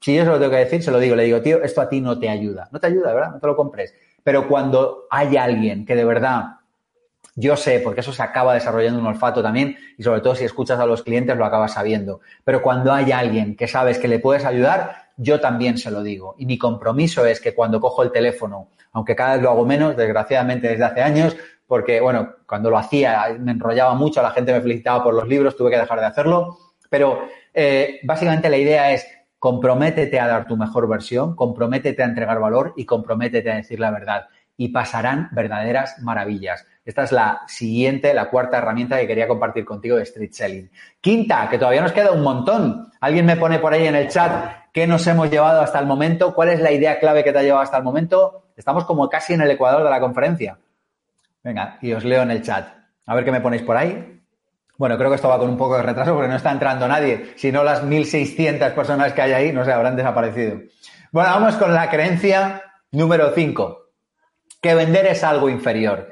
si yo se lo tengo que decir, se lo digo, le digo, tío, esto a ti no te ayuda. No te ayuda, ¿verdad? No te lo compres. Pero cuando hay alguien que de verdad yo sé, porque eso se acaba desarrollando un olfato también y sobre todo si escuchas a los clientes lo acabas sabiendo. Pero cuando hay alguien que sabes que le puedes ayudar, yo también se lo digo. Y mi compromiso es que cuando cojo el teléfono, aunque cada vez lo hago menos, desgraciadamente desde hace años, porque bueno, cuando lo hacía me enrollaba mucho, la gente me felicitaba por los libros, tuve que dejar de hacerlo. Pero eh, básicamente la idea es comprométete a dar tu mejor versión, comprométete a entregar valor y comprométete a decir la verdad. Y pasarán verdaderas maravillas. Esta es la siguiente, la cuarta herramienta que quería compartir contigo de Street Selling. Quinta, que todavía nos queda un montón. Alguien me pone por ahí en el chat qué nos hemos llevado hasta el momento, cuál es la idea clave que te ha llevado hasta el momento. Estamos como casi en el ecuador de la conferencia. Venga, y os leo en el chat. A ver qué me ponéis por ahí. Bueno, creo que esto va con un poco de retraso porque no está entrando nadie. Si no, las 1.600 personas que hay ahí, no sé, habrán desaparecido. Bueno, vamos con la creencia número 5. Que vender es algo inferior.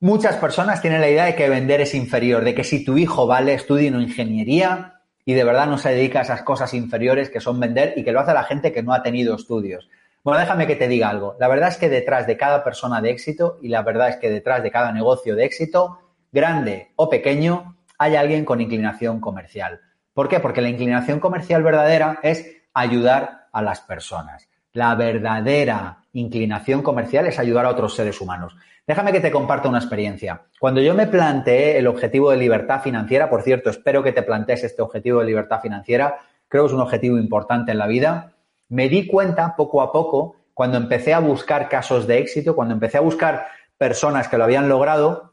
Muchas personas tienen la idea de que vender es inferior, de que si tu hijo vale, estudia en ingeniería y de verdad no se dedica a esas cosas inferiores que son vender y que lo hace la gente que no ha tenido estudios. Bueno, déjame que te diga algo. La verdad es que detrás de cada persona de éxito y la verdad es que detrás de cada negocio de éxito, grande o pequeño, hay alguien con inclinación comercial. ¿Por qué? Porque la inclinación comercial verdadera es ayudar a las personas. La verdadera inclinación comercial es ayudar a otros seres humanos. Déjame que te comparta una experiencia. Cuando yo me planteé el objetivo de libertad financiera, por cierto, espero que te plantees este objetivo de libertad financiera, creo que es un objetivo importante en la vida, me di cuenta poco a poco, cuando empecé a buscar casos de éxito, cuando empecé a buscar personas que lo habían logrado,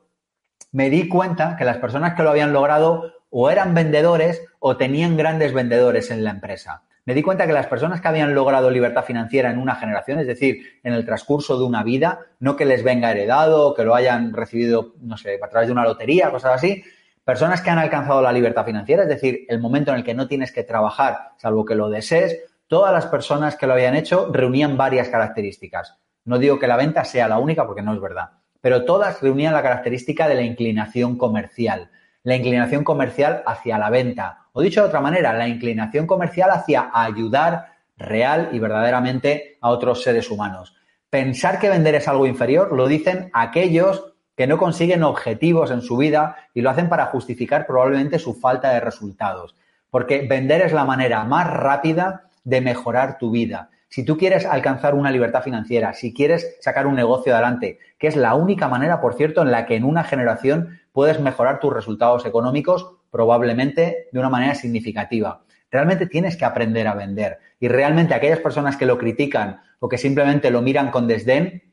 me di cuenta que las personas que lo habían logrado o eran vendedores o tenían grandes vendedores en la empresa me di cuenta que las personas que habían logrado libertad financiera en una generación, es decir, en el transcurso de una vida, no que les venga heredado que lo hayan recibido, no sé, a través de una lotería, cosas así, personas que han alcanzado la libertad financiera, es decir, el momento en el que no tienes que trabajar, salvo que lo desees, todas las personas que lo habían hecho reunían varias características. No digo que la venta sea la única porque no es verdad, pero todas reunían la característica de la inclinación comercial, la inclinación comercial hacia la venta, o dicho de otra manera, la inclinación comercial hacia ayudar real y verdaderamente a otros seres humanos. Pensar que vender es algo inferior lo dicen aquellos que no consiguen objetivos en su vida y lo hacen para justificar probablemente su falta de resultados. Porque vender es la manera más rápida de mejorar tu vida. Si tú quieres alcanzar una libertad financiera, si quieres sacar un negocio adelante, que es la única manera, por cierto, en la que en una generación puedes mejorar tus resultados económicos probablemente de una manera significativa. Realmente tienes que aprender a vender. Y realmente aquellas personas que lo critican o que simplemente lo miran con desdén,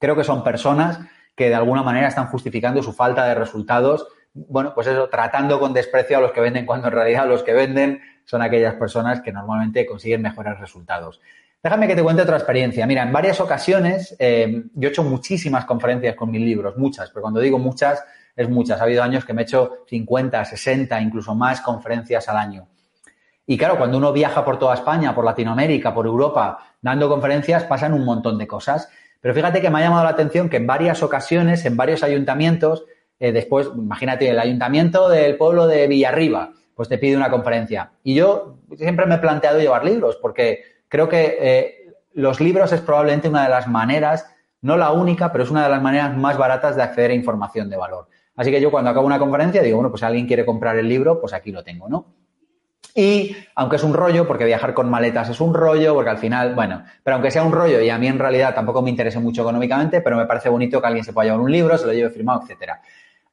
creo que son personas que de alguna manera están justificando su falta de resultados. Bueno, pues eso, tratando con desprecio a los que venden cuando en realidad los que venden son aquellas personas que normalmente consiguen mejores resultados. Déjame que te cuente otra experiencia. Mira, en varias ocasiones eh, yo he hecho muchísimas conferencias con mis libros, muchas, pero cuando digo muchas es muchas. Ha habido años que me he hecho 50, 60, incluso más conferencias al año. Y claro, cuando uno viaja por toda España, por Latinoamérica, por Europa, dando conferencias, pasan un montón de cosas. Pero fíjate que me ha llamado la atención que en varias ocasiones, en varios ayuntamientos, eh, después, imagínate, el ayuntamiento del pueblo de Villarriba, pues te pide una conferencia. Y yo siempre me he planteado llevar libros, porque creo que eh, los libros es probablemente una de las maneras, no la única, pero es una de las maneras más baratas de acceder a información de valor. Así que yo cuando acabo una conferencia digo, bueno, pues si alguien quiere comprar el libro, pues aquí lo tengo, ¿no? Y aunque es un rollo, porque viajar con maletas es un rollo, porque al final, bueno, pero aunque sea un rollo y a mí en realidad tampoco me interesa mucho económicamente, pero me parece bonito que alguien se pueda llevar un libro, se lo lleve firmado, etcétera.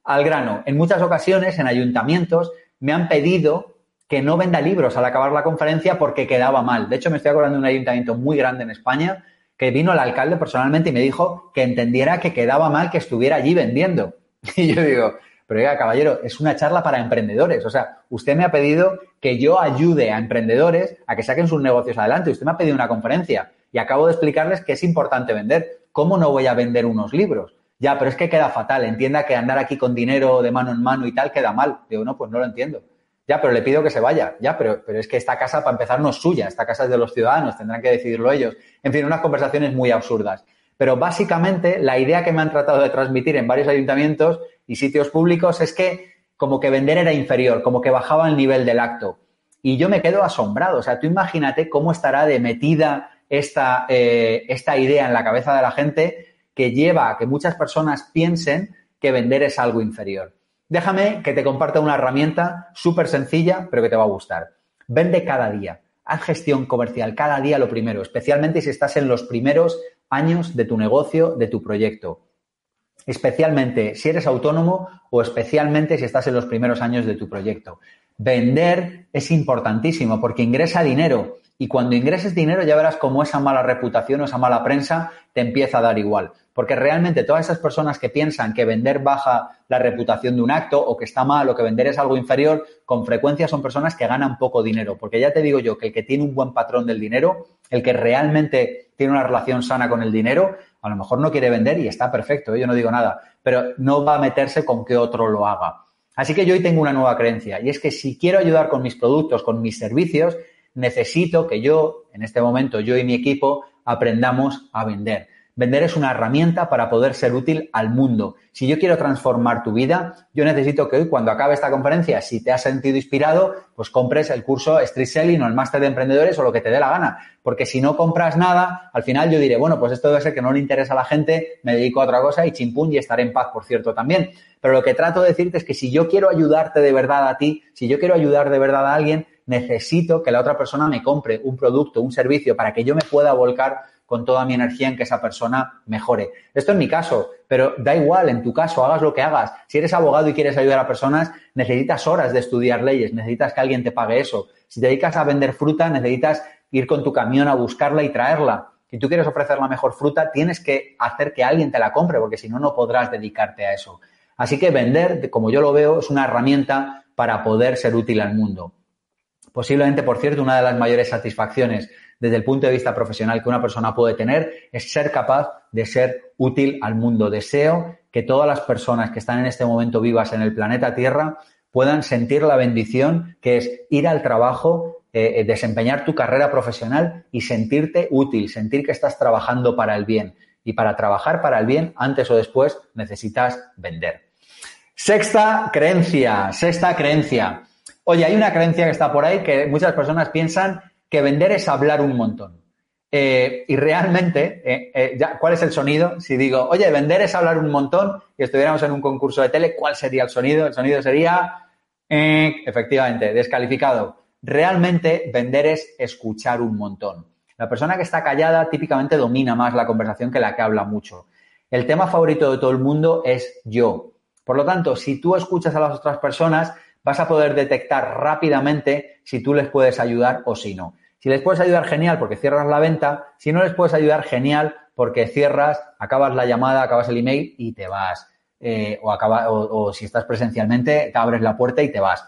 Al grano, en muchas ocasiones en ayuntamientos me han pedido que no venda libros al acabar la conferencia porque quedaba mal. De hecho, me estoy acordando de un ayuntamiento muy grande en España que vino el alcalde personalmente y me dijo que entendiera que quedaba mal que estuviera allí vendiendo. Y yo digo, pero oiga, caballero, es una charla para emprendedores. O sea, usted me ha pedido que yo ayude a emprendedores a que saquen sus negocios adelante. Usted me ha pedido una conferencia y acabo de explicarles que es importante vender. ¿Cómo no voy a vender unos libros? Ya, pero es que queda fatal. Entienda que andar aquí con dinero de mano en mano y tal queda mal. Digo, no, pues no lo entiendo. Ya, pero le pido que se vaya. Ya, pero, pero es que esta casa, para empezar, no es suya. Esta casa es de los ciudadanos. Tendrán que decidirlo ellos. En fin, unas conversaciones muy absurdas. Pero básicamente, la idea que me han tratado de transmitir en varios ayuntamientos y sitios públicos es que como que vender era inferior, como que bajaba el nivel del acto. Y yo me quedo asombrado. O sea, tú imagínate cómo estará de metida esta, eh, esta idea en la cabeza de la gente que lleva a que muchas personas piensen que vender es algo inferior. Déjame que te comparta una herramienta súper sencilla, pero que te va a gustar. Vende cada día. Haz gestión comercial cada día lo primero, especialmente si estás en los primeros años de tu negocio, de tu proyecto. Especialmente si eres autónomo o especialmente si estás en los primeros años de tu proyecto. Vender es importantísimo porque ingresa dinero y cuando ingreses dinero ya verás cómo esa mala reputación o esa mala prensa te empieza a dar igual. Porque realmente todas esas personas que piensan que vender baja la reputación de un acto o que está mal o que vender es algo inferior, con frecuencia son personas que ganan poco dinero. Porque ya te digo yo que el que tiene un buen patrón del dinero, el que realmente tiene una relación sana con el dinero, a lo mejor no quiere vender y está perfecto, ¿eh? yo no digo nada, pero no va a meterse con que otro lo haga. Así que yo hoy tengo una nueva creencia y es que si quiero ayudar con mis productos, con mis servicios, necesito que yo, en este momento, yo y mi equipo, aprendamos a vender. Vender es una herramienta para poder ser útil al mundo. Si yo quiero transformar tu vida, yo necesito que hoy, cuando acabe esta conferencia, si te has sentido inspirado, pues compres el curso Street Selling o el máster de emprendedores o lo que te dé la gana. Porque si no compras nada, al final yo diré, bueno, pues esto debe ser que no le interesa a la gente, me dedico a otra cosa y chimpún y estaré en paz, por cierto, también. Pero lo que trato de decirte es que si yo quiero ayudarte de verdad a ti, si yo quiero ayudar de verdad a alguien, necesito que la otra persona me compre un producto, un servicio para que yo me pueda volcar con toda mi energía en que esa persona mejore. Esto es mi caso, pero da igual, en tu caso, hagas lo que hagas. Si eres abogado y quieres ayudar a personas, necesitas horas de estudiar leyes, necesitas que alguien te pague eso. Si te dedicas a vender fruta, necesitas ir con tu camión a buscarla y traerla. Si tú quieres ofrecer la mejor fruta, tienes que hacer que alguien te la compre, porque si no, no podrás dedicarte a eso. Así que vender, como yo lo veo, es una herramienta para poder ser útil al mundo. Posiblemente, por cierto, una de las mayores satisfacciones desde el punto de vista profesional que una persona puede tener es ser capaz de ser útil al mundo. Deseo que todas las personas que están en este momento vivas en el planeta Tierra puedan sentir la bendición que es ir al trabajo, eh, eh, desempeñar tu carrera profesional y sentirte útil, sentir que estás trabajando para el bien. Y para trabajar para el bien, antes o después, necesitas vender. Sexta creencia, sexta creencia. Oye, hay una creencia que está por ahí que muchas personas piensan que vender es hablar un montón. Eh, y realmente, eh, eh, ¿cuál es el sonido? Si digo, oye, vender es hablar un montón y estuviéramos en un concurso de tele, ¿cuál sería el sonido? El sonido sería, efectivamente, descalificado. Realmente, vender es escuchar un montón. La persona que está callada típicamente domina más la conversación que la que habla mucho. El tema favorito de todo el mundo es yo. Por lo tanto, si tú escuchas a las otras personas, vas a poder detectar rápidamente si tú les puedes ayudar o si no. Si les puedes ayudar, genial, porque cierras la venta. Si no les puedes ayudar, genial, porque cierras, acabas la llamada, acabas el email y te vas. Eh, o, acaba, o, si estás presencialmente, te abres la puerta y te vas.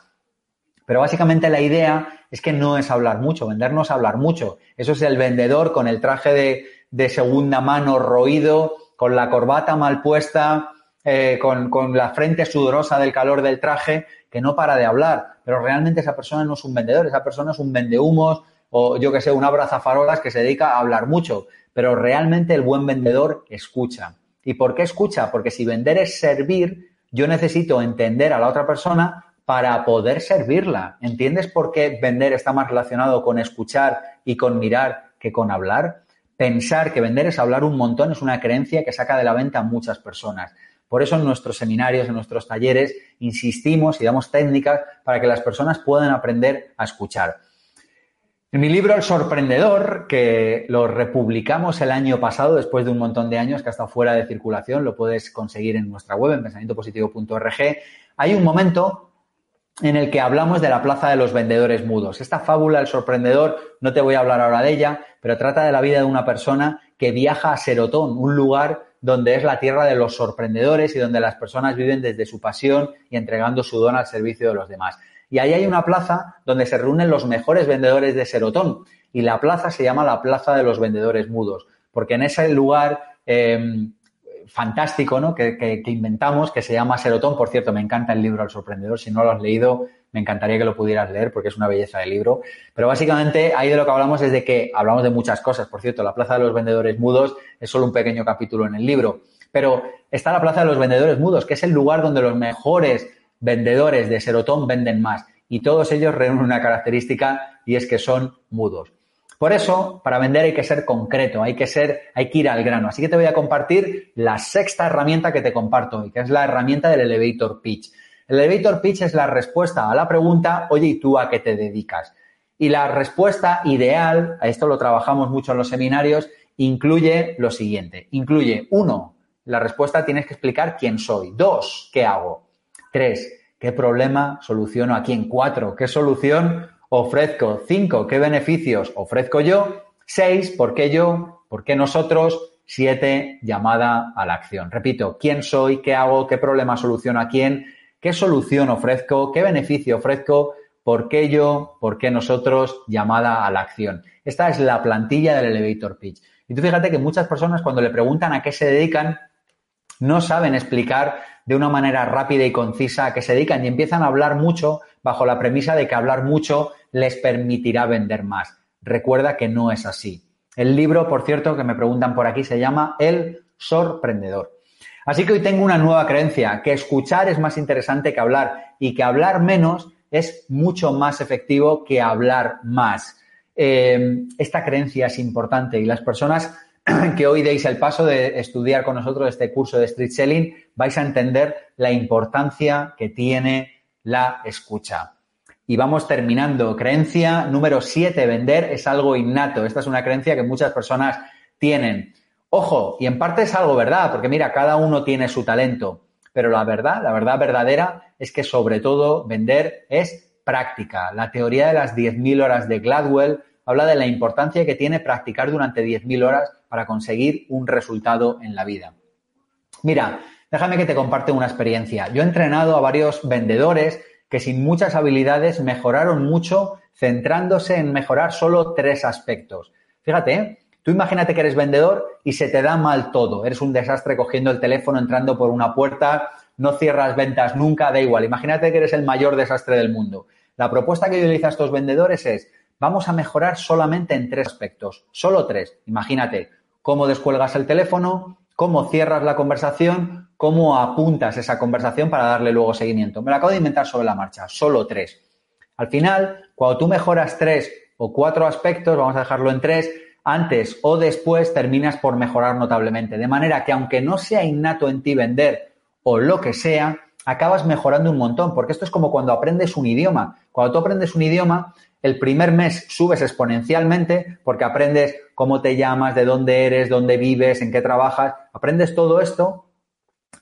Pero básicamente la idea es que no es hablar mucho, vender no es hablar mucho. Eso es el vendedor con el traje de, segunda mano roído, con la corbata mal puesta, eh, con, con, la frente sudorosa del calor del traje, que no para de hablar. Pero realmente esa persona no es un vendedor, esa persona es un vendehumos, o yo que sé, un abrazafarolas que se dedica a hablar mucho, pero realmente el buen vendedor escucha. ¿Y por qué escucha? Porque si vender es servir, yo necesito entender a la otra persona para poder servirla. ¿Entiendes por qué vender está más relacionado con escuchar y con mirar que con hablar? Pensar que vender es hablar un montón es una creencia que saca de la venta a muchas personas. Por eso en nuestros seminarios, en nuestros talleres, insistimos y damos técnicas para que las personas puedan aprender a escuchar. En mi libro El Sorprendedor, que lo republicamos el año pasado, después de un montón de años que ha estado fuera de circulación, lo puedes conseguir en nuestra web, en pensamientopositivo.org, hay un momento en el que hablamos de la plaza de los vendedores mudos. Esta fábula, el sorprendedor, no te voy a hablar ahora de ella, pero trata de la vida de una persona que viaja a Serotón, un lugar donde es la tierra de los sorprendedores y donde las personas viven desde su pasión y entregando su don al servicio de los demás. Y ahí hay una plaza donde se reúnen los mejores vendedores de Serotón. Y la plaza se llama la Plaza de los Vendedores Mudos, porque en ese lugar eh, fantástico ¿no? Que, inventamos, que se llama Serotón. Por cierto, me encanta el libro El Sorprendedor. Si no lo has leído, me encantaría que lo pudieras leer porque es una belleza de libro. Pero básicamente ahí de lo que hablamos es de que hablamos de muchas cosas. Por cierto, la Plaza de los Vendedores Mudos es solo un pequeño capítulo en el libro. Pero está la Plaza de los Vendedores Mudos, que es el lugar donde los mejores vendedores de Serotón venden más. Y todos ellos reúnen una característica y es que son mudos. Por eso, para vender hay que ser concreto, hay que ser, hay que ir al grano. Así que te voy a compartir la sexta herramienta que te comparto hoy, que es la herramienta del elevator pitch. El elevator pitch es la respuesta a la pregunta, oye, ¿y tú a qué te dedicas? Y la respuesta ideal, a esto lo trabajamos mucho en los seminarios, incluye lo siguiente. Incluye, uno, la respuesta tienes que explicar quién soy. Dos, ¿qué hago? Tres, ¿qué problema soluciono aquí? En cuatro, ¿qué solución ofrezco. Cinco, ¿qué beneficios ofrezco yo? Seis, ¿por qué yo? ¿Por qué nosotros? Siete, llamada a la acción. Repito, ¿quién soy? ¿Qué hago? ¿Qué problema soluciono a quién? ¿Qué solución ofrezco? ¿Qué beneficio ofrezco? ¿Por qué yo? ¿Por qué nosotros? Llamada a la acción. Esta es la plantilla del elevator pitch. Y tú fíjate que muchas personas cuando le preguntan a qué se dedican, no saben explicar de una manera rápida y concisa a qué se dedican y empiezan a hablar mucho bajo la premisa de que hablar mucho les permitirá vender más. Recuerda que no es así. El libro, por cierto, que me preguntan por aquí, se llama El sorprendedor. Así que hoy tengo una nueva creencia, que escuchar es más interesante que hablar y que hablar menos es mucho más efectivo que hablar más. Eh, esta creencia es importante y las personas que hoy deis el paso de estudiar con nosotros este curso de Street Selling, vais a entender la importancia que tiene la escucha. Y vamos terminando. Creencia número 7, vender es algo innato. Esta es una creencia que muchas personas tienen. Ojo, y en parte es algo verdad, porque mira, cada uno tiene su talento. Pero la verdad, la verdad verdadera es que sobre todo vender es práctica. La teoría de las 10.000 horas de Gladwell habla de la importancia que tiene practicar durante 10.000 horas para conseguir un resultado en la vida. Mira, déjame que te comparte una experiencia. Yo he entrenado a varios vendedores que sin muchas habilidades mejoraron mucho centrándose en mejorar solo tres aspectos. Fíjate, ¿eh? tú imagínate que eres vendedor y se te da mal todo. Eres un desastre cogiendo el teléfono, entrando por una puerta, no cierras ventas nunca, da igual. Imagínate que eres el mayor desastre del mundo. La propuesta que yo le hice a estos vendedores es, vamos a mejorar solamente en tres aspectos, solo tres. Imagínate cómo descuelgas el teléfono, cómo cierras la conversación, cómo apuntas esa conversación para darle luego seguimiento. Me lo acabo de inventar sobre la marcha, solo tres. Al final, cuando tú mejoras tres o cuatro aspectos, vamos a dejarlo en tres, antes o después terminas por mejorar notablemente. De manera que aunque no sea innato en ti vender o lo que sea, acabas mejorando un montón, porque esto es como cuando aprendes un idioma. Cuando tú aprendes un idioma, el primer mes subes exponencialmente porque aprendes cómo te llamas, de dónde eres, dónde vives, en qué trabajas, aprendes todo esto,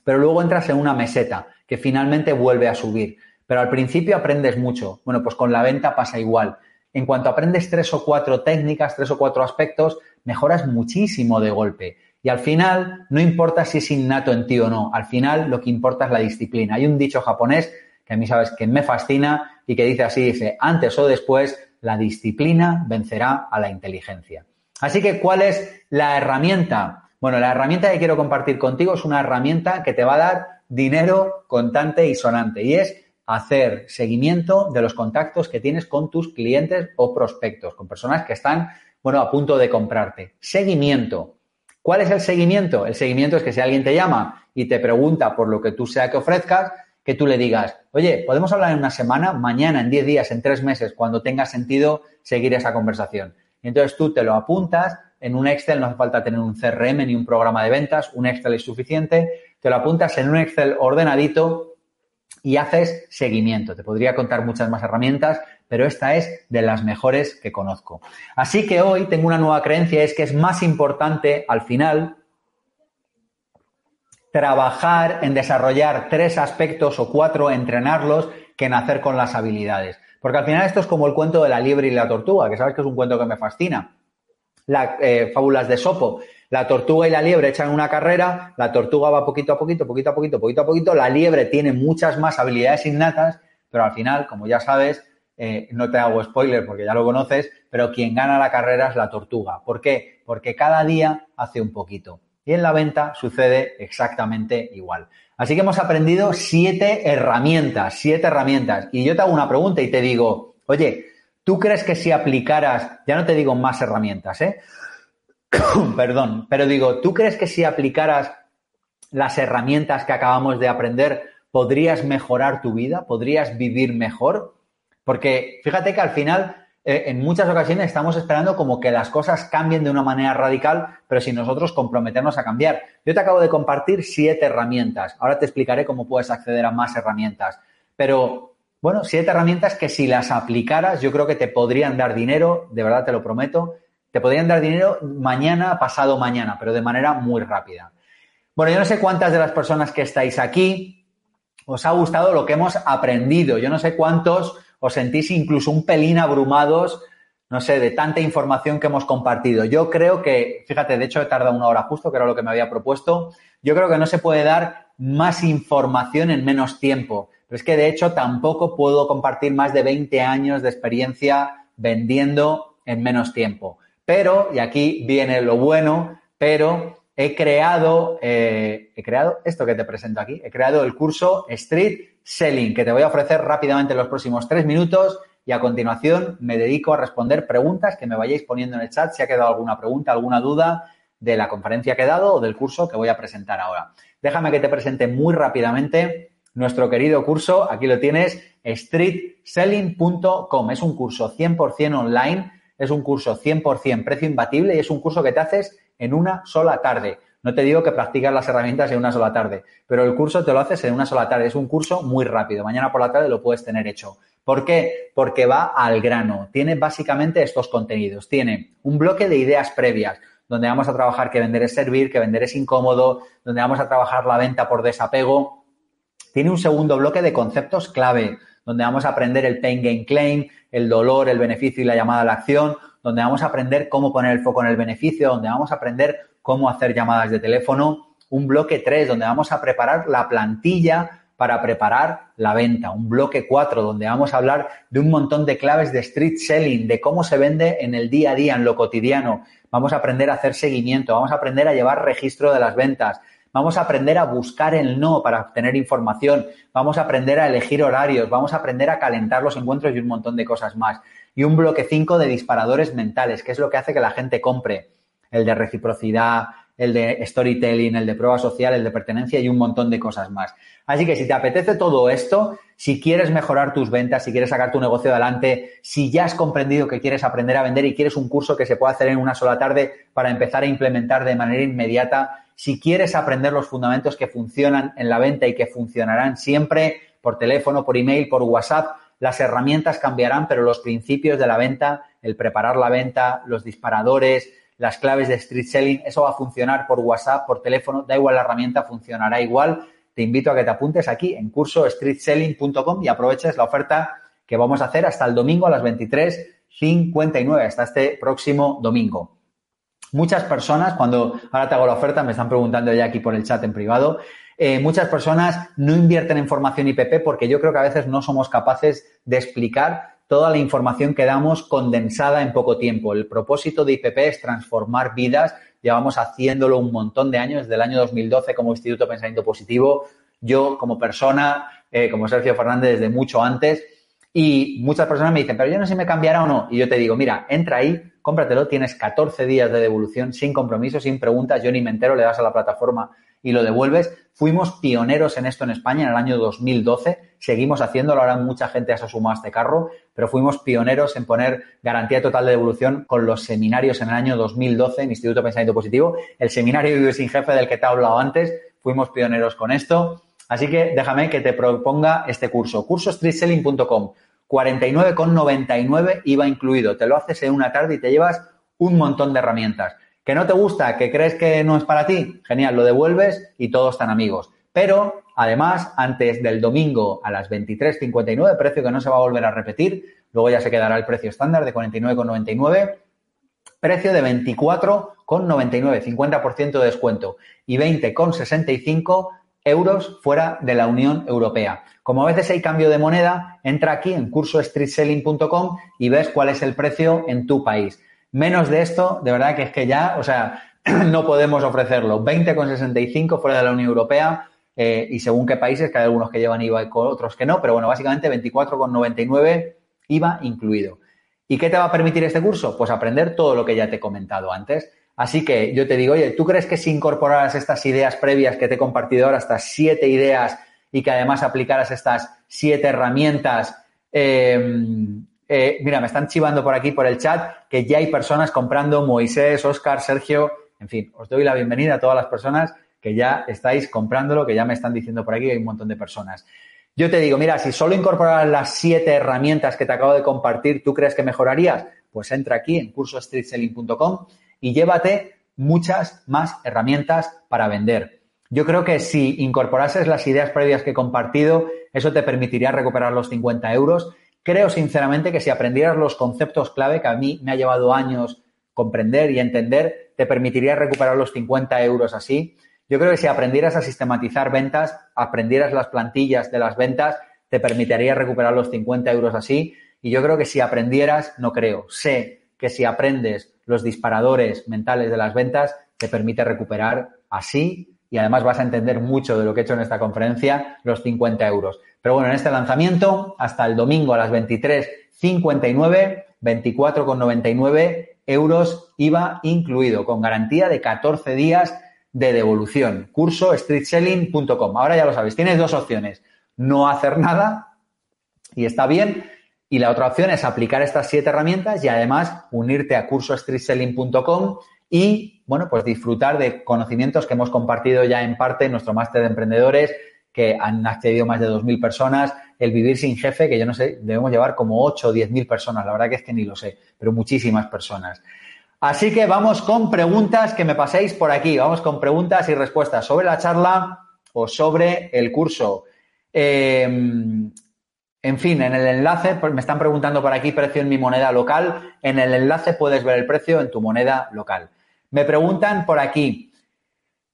pero luego entras en una meseta que finalmente vuelve a subir. Pero al principio aprendes mucho. Bueno, pues con la venta pasa igual. En cuanto aprendes tres o cuatro técnicas, tres o cuatro aspectos, mejoras muchísimo de golpe. Y al final, no importa si es innato en ti o no, al final lo que importa es la disciplina. Hay un dicho japonés que a mí sabes que me fascina y que dice así, dice, antes o después, la disciplina vencerá a la inteligencia. Así que, ¿cuál es la herramienta? Bueno, la herramienta que quiero compartir contigo es una herramienta que te va a dar dinero contante y sonante y es hacer seguimiento de los contactos que tienes con tus clientes o prospectos, con personas que están, bueno, a punto de comprarte. Seguimiento. ¿Cuál es el seguimiento? El seguimiento es que si alguien te llama y te pregunta por lo que tú sea que ofrezcas, que tú le digas, oye, podemos hablar en una semana, mañana, en 10 días, en 3 meses, cuando tenga sentido seguir esa conversación. Y entonces tú te lo apuntas en un Excel, no hace falta tener un CRM ni un programa de ventas, un Excel es suficiente, te lo apuntas en un Excel ordenadito y haces seguimiento. Te podría contar muchas más herramientas, pero esta es de las mejores que conozco. Así que hoy tengo una nueva creencia, es que es más importante al final trabajar en desarrollar tres aspectos o cuatro, entrenarlos, que nacer con las habilidades. Porque al final esto es como el cuento de la liebre y la tortuga, que sabes que es un cuento que me fascina. Las eh, fábulas de Sopo. La tortuga y la liebre echan una carrera, la tortuga va poquito a poquito, poquito a poquito, poquito a poquito, la liebre tiene muchas más habilidades innatas, pero al final, como ya sabes, eh, no te hago spoiler porque ya lo conoces, pero quien gana la carrera es la tortuga. ¿Por qué? Porque cada día hace un poquito. Y en la venta sucede exactamente igual. Así que hemos aprendido siete herramientas, siete herramientas. Y yo te hago una pregunta y te digo, oye, ¿tú crees que si aplicaras, ya no te digo más herramientas, ¿eh? Perdón, pero digo, ¿tú crees que si aplicaras las herramientas que acabamos de aprender, podrías mejorar tu vida? ¿Podrías vivir mejor? Porque fíjate que al final eh, en muchas ocasiones estamos esperando como que las cosas cambien de una manera radical, pero sin nosotros comprometernos a cambiar. Yo te acabo de compartir siete herramientas. Ahora te explicaré cómo puedes acceder a más herramientas. Pero, bueno, siete herramientas que si las aplicaras, yo creo que te podrían dar dinero, de verdad te lo prometo, te podrían dar dinero mañana, pasado mañana, pero de manera muy rápida. Bueno, yo no sé cuántas de las personas que estáis aquí os ha gustado lo que hemos aprendido. Yo no sé cuántos os sentís incluso un pelín abrumados, no sé, de tanta información que hemos compartido. Yo creo que, fíjate, de hecho he tardado una hora justo, que era lo que me había propuesto, yo creo que no se puede dar más información en menos tiempo. Pero es que de hecho tampoco puedo compartir más de 20 años de experiencia vendiendo en menos tiempo. Pero, y aquí viene lo bueno, pero he creado, eh, he creado esto que te presento aquí, he creado el curso Street Selling, que te voy a ofrecer rápidamente en los próximos tres minutos y a continuación me dedico a responder preguntas que me vayáis poniendo en el chat si ha quedado alguna pregunta, alguna duda de la conferencia que he dado o del curso que voy a presentar ahora. Déjame que te presente muy rápidamente nuestro querido curso, aquí lo tienes, streetselling.com. Es un curso 100% online, es un curso 100% precio imbatible y es un curso que te haces en una sola tarde. No te digo que practicas las herramientas en una sola tarde, pero el curso te lo haces en una sola tarde. Es un curso muy rápido. Mañana por la tarde lo puedes tener hecho. ¿Por qué? Porque va al grano. Tiene básicamente estos contenidos. Tiene un bloque de ideas previas, donde vamos a trabajar que vender es servir, que vender es incómodo, donde vamos a trabajar la venta por desapego. Tiene un segundo bloque de conceptos clave, donde vamos a aprender el pain gain claim, el dolor, el beneficio y la llamada a la acción, donde vamos a aprender cómo poner el foco en el beneficio, donde vamos a aprender cómo hacer llamadas de teléfono. Un bloque 3, donde vamos a preparar la plantilla para preparar la venta. Un bloque 4, donde vamos a hablar de un montón de claves de street selling, de cómo se vende en el día a día, en lo cotidiano. Vamos a aprender a hacer seguimiento, vamos a aprender a llevar registro de las ventas, vamos a aprender a buscar el no para obtener información, vamos a aprender a elegir horarios, vamos a aprender a calentar los encuentros y un montón de cosas más y un bloque 5 de disparadores mentales, que es lo que hace que la gente compre. El de reciprocidad, el de storytelling, el de prueba social, el de pertenencia y un montón de cosas más. Así que si te apetece todo esto, si quieres mejorar tus ventas, si quieres sacar tu negocio adelante, si ya has comprendido que quieres aprender a vender y quieres un curso que se pueda hacer en una sola tarde para empezar a implementar de manera inmediata, si quieres aprender los fundamentos que funcionan en la venta y que funcionarán siempre por teléfono, por email, por WhatsApp, las herramientas cambiarán, pero los principios de la venta, el preparar la venta, los disparadores, las claves de street selling, eso va a funcionar por WhatsApp, por teléfono, da igual la herramienta, funcionará igual. Te invito a que te apuntes aquí en curso streetselling.com y aproveches la oferta que vamos a hacer hasta el domingo a las 23.59, hasta este próximo domingo. Muchas personas, cuando ahora te hago la oferta, me están preguntando ya aquí por el chat en privado, eh, muchas personas no invierten en formación IPP porque yo creo que a veces no somos capaces de explicar toda la información que damos condensada en poco tiempo. El propósito de IPP es transformar vidas. Llevamos haciéndolo un montón de años, desde el año 2012 como Instituto Pensamiento Positivo. Yo como persona, eh, como Sergio Fernández, desde mucho antes. Y muchas personas me dicen, pero yo no sé si me cambiará o no. Y yo te digo, mira, entra ahí, cómpratelo, tienes 14 días de devolución sin compromiso, sin preguntas, yo ni me entero, le das a la plataforma y lo devuelves. Fuimos pioneros en esto en España en el año 2012, seguimos haciéndolo, ahora mucha gente se ha sumado a este carro, pero fuimos pioneros en poner garantía total de devolución con los seminarios en el año 2012 en Instituto de Pensamiento Positivo. El seminario Vive sin Jefe del que te he hablado antes, fuimos pioneros con esto. Así que déjame que te proponga este curso, cursostreetselling.com, 49,99 IVA incluido. Te lo haces en una tarde y te llevas un montón de herramientas. ¿Que no te gusta? ¿Que crees que no es para ti? Genial, lo devuelves y todos están amigos. pero además, antes del domingo a las 23.59, precio que no se va a volver a repetir, luego ya se quedará el precio estándar de 49,99, precio de 24,99, 50% de descuento y 20,65 euros fuera de la Unión Europea. Como a veces hay cambio de moneda, entra aquí en cursostreetselling.com y ves cuál es el precio en tu país. Menos de esto, de verdad que es que ya, o sea, no podemos ofrecerlo. 20,65 fuera de la Unión Europea eh, y según qué países, que hay algunos que llevan IVA y otros que no, pero bueno, básicamente 24,99 IVA incluido. ¿Y qué te va a permitir este curso? Pues aprender todo lo que ya te he comentado antes. Así que yo te digo, oye, ¿tú crees que si incorporaras estas ideas previas que te he compartido ahora, estas siete ideas, y que además aplicaras estas siete herramientas, eh, eh, mira, me están chivando por aquí por el chat que ya hay personas comprando Moisés, Oscar, Sergio, en fin, os doy la bienvenida a todas las personas que ya estáis comprándolo, que ya me están diciendo por aquí hay un montón de personas. Yo te digo, mira, si solo incorporaras las siete herramientas que te acabo de compartir, ¿tú crees que mejorarías? Pues entra aquí en cursostreetselling.com y llévate muchas más herramientas para vender. Yo creo que si incorporases las ideas previas que he compartido, eso te permitiría recuperar los 50 euros. Creo sinceramente que si aprendieras los conceptos clave que a mí me ha llevado años comprender y entender, te permitiría recuperar los 50 euros así. Yo creo que si aprendieras a sistematizar ventas, aprendieras las plantillas de las ventas, te permitiría recuperar los 50 euros así. Y yo creo que si aprendieras, no creo, sé que si aprendes los disparadores mentales de las ventas, te permite recuperar así y además vas a entender mucho de lo que he hecho en esta conferencia, los 50 euros. Pero bueno, en este lanzamiento, hasta el domingo a las 23.59, 24,99 euros IVA incluido, con garantía de 14 días de devolución. Curso streetselling.com. Ahora ya lo sabéis, tienes dos opciones. No hacer nada y está bien. Y la otra opción es aplicar estas siete herramientas y además unirte a cursostreetselling.com y, bueno, pues disfrutar de conocimientos que hemos compartido ya en parte en nuestro máster de emprendedores, que han accedido más de 2.000 personas, el vivir sin jefe, que yo no sé, debemos llevar como 8 o 10.000 personas, la verdad que es que ni lo sé, pero muchísimas personas. Así que vamos con preguntas que me paséis por aquí. Vamos con preguntas y respuestas sobre la charla o sobre el curso. Em, en fin, en el enlace, pues me están preguntando por aquí precio en mi moneda local. En el enlace puedes ver el precio en tu moneda local. Me preguntan por aquí,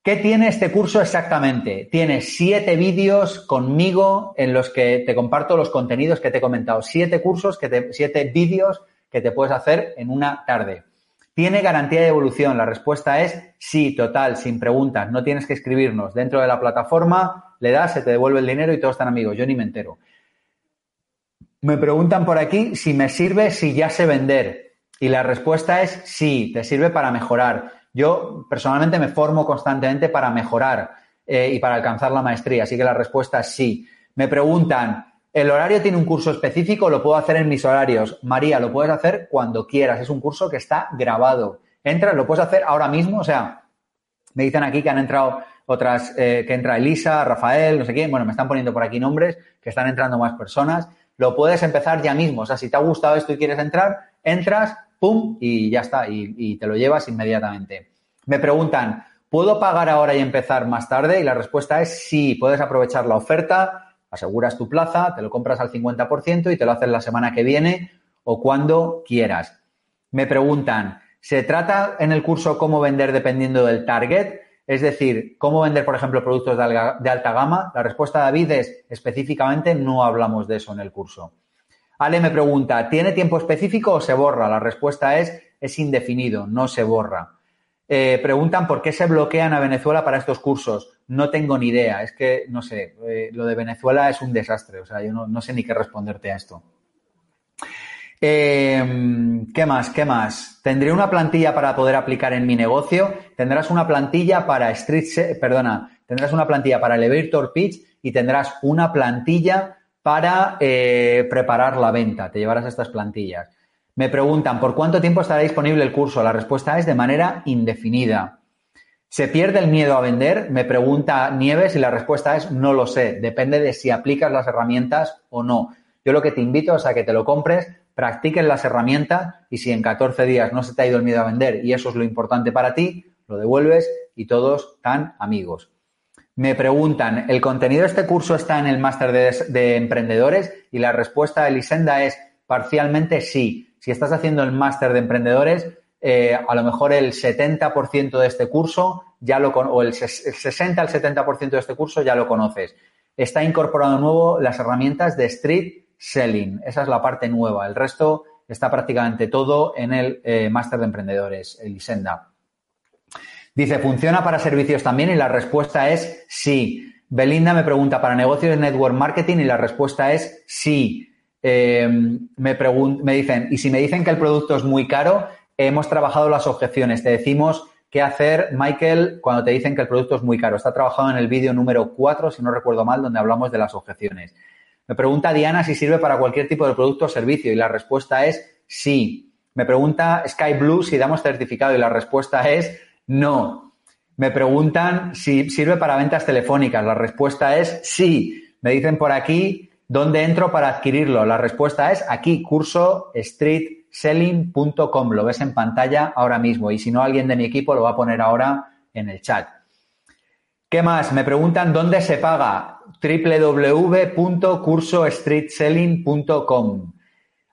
¿qué tiene este curso exactamente? Tiene siete vídeos conmigo en los que te comparto los contenidos que te he comentado. Siete cursos, que siete vídeos que te puedes hacer en una tarde. ¿Tiene garantía de evolución? La respuesta es sí, total, sin preguntas. No tienes que escribirnos. Dentro de la plataforma le das, se te devuelve el dinero y todos están amigos. Yo ni me entero. Me preguntan por aquí si me sirve si ya sé vender. Y la respuesta es sí, te sirve para mejorar. Yo personalmente me formo constantemente para mejorar eh, y para alcanzar la maestría. Así que la respuesta es sí. Me preguntan, ¿El horario tiene un curso específico? Lo puedo hacer en mis horarios. María, lo puedes hacer cuando quieras. Es un curso que está grabado. Entra, lo puedes hacer ahora mismo. O sea, me dicen aquí que han entrado otras, eh, que entra Elisa, Rafael, no sé quién. Bueno, me están poniendo por aquí nombres, que están entrando más personas. Lo puedes empezar ya mismo. O sea, si te ha gustado esto y quieres entrar, entras, pum, y ya está. Y, te lo llevas inmediatamente. Me preguntan, ¿puedo pagar ahora y empezar más tarde? Y la respuesta es sí, puedes aprovechar la oferta aseguras tu plaza, te lo compras al 50% y te lo haces la semana que viene o cuando quieras. Me preguntan, ¿se trata en el curso cómo vender dependiendo del target? Es decir, ¿cómo vender, por ejemplo, productos de, alta gama? La respuesta David es, específicamente no hablamos de eso en el curso. Ale me pregunta, ¿tiene tiempo específico o se borra? La respuesta es, es indefinido, no se borra. Eh, preguntan por qué se bloquean a Venezuela para estos cursos. No tengo ni idea. Es que, no sé, eh, lo de Venezuela es un desastre. O sea, yo no, sé ni qué responderte a esto. Eh, ¿Qué más? ¿Qué más? Tendré una plantilla para poder aplicar en mi negocio. Tendrás una plantilla para Street, perdona, tendrás una plantilla para Elevator Pitch y tendrás una plantilla para preparar la venta. Te llevarás estas plantillas. Me preguntan, ¿por cuánto tiempo estará disponible el curso? La respuesta es de manera indefinida. ¿Se pierde el miedo a vender? Me pregunta Nieves y la respuesta es no lo sé. Depende de si aplicas las herramientas o no. Yo lo que te invito es a que te lo compres, practiques las herramientas y si en 14 días no se te ha ido el miedo a vender y eso es lo importante para ti, lo devuelves y todos tan amigos. Me preguntan, ¿el contenido de este curso está en el máster de, emprendedores? Y la respuesta de Lisenda es parcialmente sí. Si estás haciendo el máster de emprendedores, eh, a lo mejor el 70% de este curso ya lo o el 60 al 70% de este curso ya lo conoces. Está incorporado nuevo las herramientas de street selling. Esa es la parte nueva. El resto está prácticamente todo en el eh, máster de emprendedores, el Lisenda. Dice, ¿funciona para servicios también? Y la respuesta es sí. Belinda me pregunta, ¿para negocios de network marketing? Y la respuesta es sí. Eh, me, me dicen, y si me dicen que el producto es muy caro, hemos trabajado las objeciones. Te decimos qué hacer, Michael, cuando te dicen que el producto es muy caro. Está trabajado en el vídeo número 4, si no recuerdo mal, donde hablamos de las objeciones. Me pregunta Diana si sirve para cualquier tipo de producto o servicio y la respuesta es sí. Me pregunta Sky Blue si damos certificado y la respuesta es no. Me preguntan si sirve para ventas telefónicas. La respuesta es sí. Me dicen por aquí dónde entro para adquirirlo. La respuesta es aquí, curso streetselling.com. Lo ves en pantalla ahora mismo y si no, alguien de mi equipo lo va a poner ahora en el chat. ¿Qué más? Me preguntan dónde se paga www.cursostreetselling.com.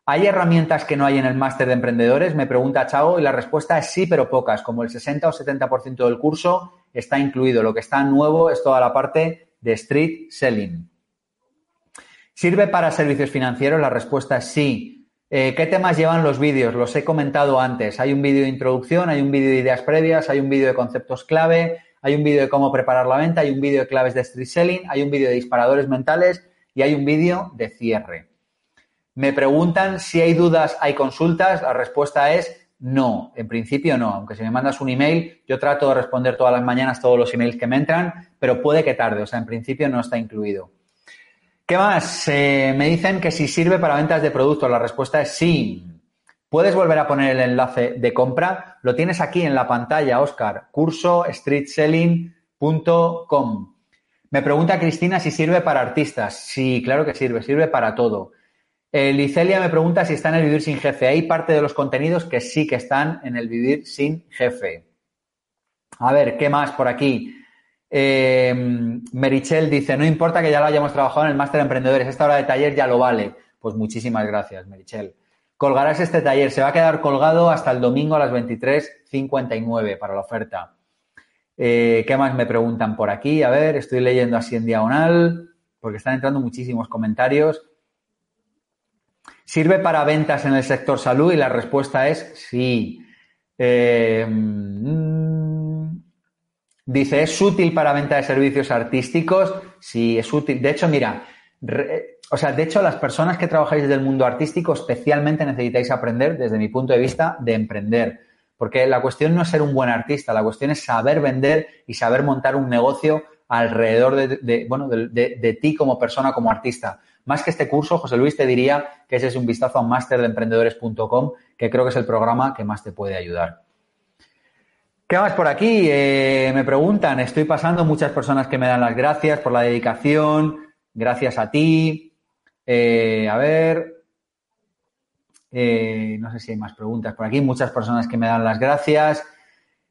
¿Hay herramientas que no hay en el máster de emprendedores? Me pregunta Chao y la respuesta es sí, pero pocas. Como el 60 o 70% del curso está incluido. Lo que está nuevo es toda la parte de street selling. ¿Sirve para servicios financieros? La respuesta es sí. Eh, ¿Qué temas llevan los vídeos? Los he comentado antes. Hay un vídeo de introducción, hay un vídeo de ideas previas, hay un vídeo de conceptos clave, hay un vídeo de cómo preparar la venta, hay un vídeo de claves de street selling, hay un vídeo de disparadores mentales y hay un vídeo de cierre. Me preguntan si hay dudas, hay consultas. La respuesta es no. En principio no. Aunque si me mandas un email, yo trato de responder todas las mañanas todos los emails que me entran, pero puede que tarde. O sea, en principio no está incluido. ¿Qué más? Eh, me dicen que si sirve para ventas de productos. La respuesta es sí. Puedes volver a poner el enlace de compra. Lo tienes aquí en la pantalla, Oscar. Curso streetselling.com. Me pregunta Cristina si sirve para artistas. Sí, claro que sirve. Sirve para todo. Eh, Licelia me pregunta si está en el Vivir sin Jefe. Hay parte de los contenidos que sí que están en el Vivir sin Jefe. A ver, ¿qué más por aquí? Eh, Merichel dice, no importa que ya lo hayamos trabajado en el máster de emprendedores, esta hora de taller ya lo vale. Pues muchísimas gracias, Merichel. Colgarás este taller, se va a quedar colgado hasta el domingo a las 23.59 para la oferta. Eh, ¿Qué más me preguntan por aquí? A ver, estoy leyendo así en diagonal, porque están entrando muchísimos comentarios. ¿Sirve para ventas en el sector salud? Y la respuesta es sí. Eh, mm, dice, ¿es útil para venta de servicios artísticos? Sí, es útil. De hecho, mira, o sea, de hecho, las personas que trabajáis desde el mundo artístico especialmente necesitáis aprender, desde mi punto de vista, de emprender. Porque la cuestión no es ser un buen artista, la cuestión es saber vender y saber montar un negocio alrededor de, bueno, de ti como persona, como artista. Más que este curso, José Luis, te diría que ese es un vistazo a masterdeemprendedores.com, que creo que es el programa que más te puede ayudar. ¿Qué más por aquí? Eh, me preguntan, estoy pasando muchas personas que me dan las gracias por la dedicación, gracias a ti. Eh, a ver, eh, no sé si hay más preguntas por aquí, muchas personas que me dan las gracias.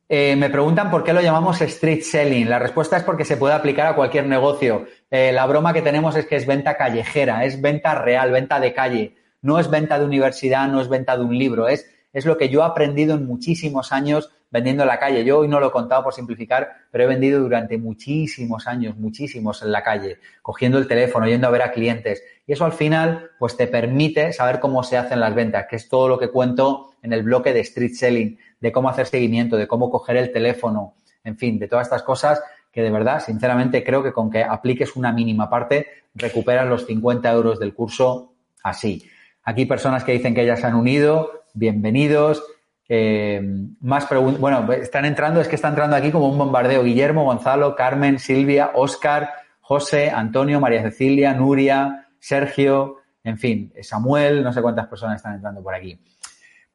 Eh, me preguntan por qué lo llamamos street selling. La respuesta es porque se puede aplicar a cualquier negocio. Eh, la broma que tenemos es que es venta callejera, es venta real, venta de calle. No es venta de universidad, no es venta de un libro. Es, es lo que yo he aprendido en muchísimos años vendiendo en la calle. Yo hoy no lo he contado por simplificar, pero he vendido durante muchísimos años, muchísimos en la calle, cogiendo el teléfono, yendo a ver a clientes. Y eso al final, pues te permite saber cómo se hacen las ventas, que es todo lo que cuento en el bloque de street selling de cómo hacer seguimiento, de cómo coger el teléfono, en fin, de todas estas cosas que de verdad, sinceramente, creo que con que apliques una mínima parte, recuperas los 50 euros del curso así. Aquí personas que dicen que ya se han unido, bienvenidos. Eh, más preguntas, bueno, están entrando, es que está entrando aquí como un bombardeo. Guillermo, Gonzalo, Carmen, Silvia, Óscar, José, Antonio, María Cecilia, Nuria, Sergio, en fin, Samuel, no sé cuántas personas están entrando por aquí.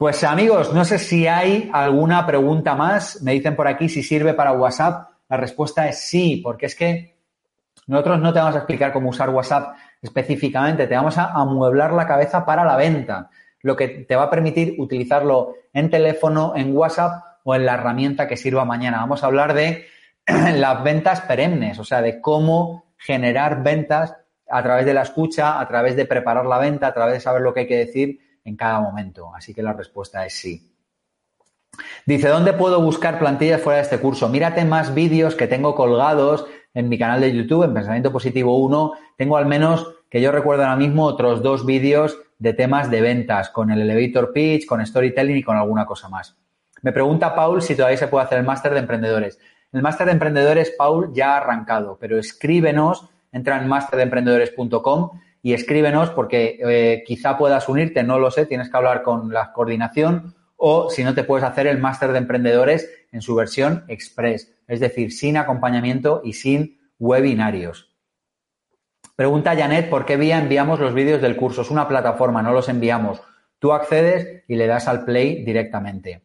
Pues amigos, no sé si hay alguna pregunta más. Me dicen por aquí si sirve para WhatsApp. La respuesta es sí, porque es que nosotros no te vamos a explicar cómo usar WhatsApp específicamente, te vamos a amueblar la cabeza para la venta, lo que te va a permitir utilizarlo en teléfono, en WhatsApp o en la herramienta que sirva mañana. Vamos a hablar de las ventas perennes, o sea, de cómo generar ventas a través de la escucha, a través de preparar la venta, a través de saber lo que hay que decir en cada momento. Así que la respuesta es sí. Dice, ¿dónde puedo buscar plantillas fuera de este curso? Mírate más vídeos que tengo colgados en mi canal de YouTube, en Pensamiento Positivo 1. Tengo al menos, que yo recuerdo ahora mismo, otros dos vídeos de temas de ventas, con el elevator pitch, con storytelling y con alguna cosa más. Me pregunta Paul si todavía se puede hacer el máster de emprendedores. El máster de emprendedores, Paul, ya ha arrancado, pero escríbenos, entra en masterdeemprendedores.com y escríbenos porque eh, quizá puedas unirte, no lo sé, tienes que hablar con la coordinación o si no te puedes hacer el máster de emprendedores en su versión express, es decir, sin acompañamiento y sin webinarios. Pregunta Janet, ¿por qué vía enviamos los vídeos del curso? Es una plataforma, no los enviamos. Tú accedes y le das al play directamente.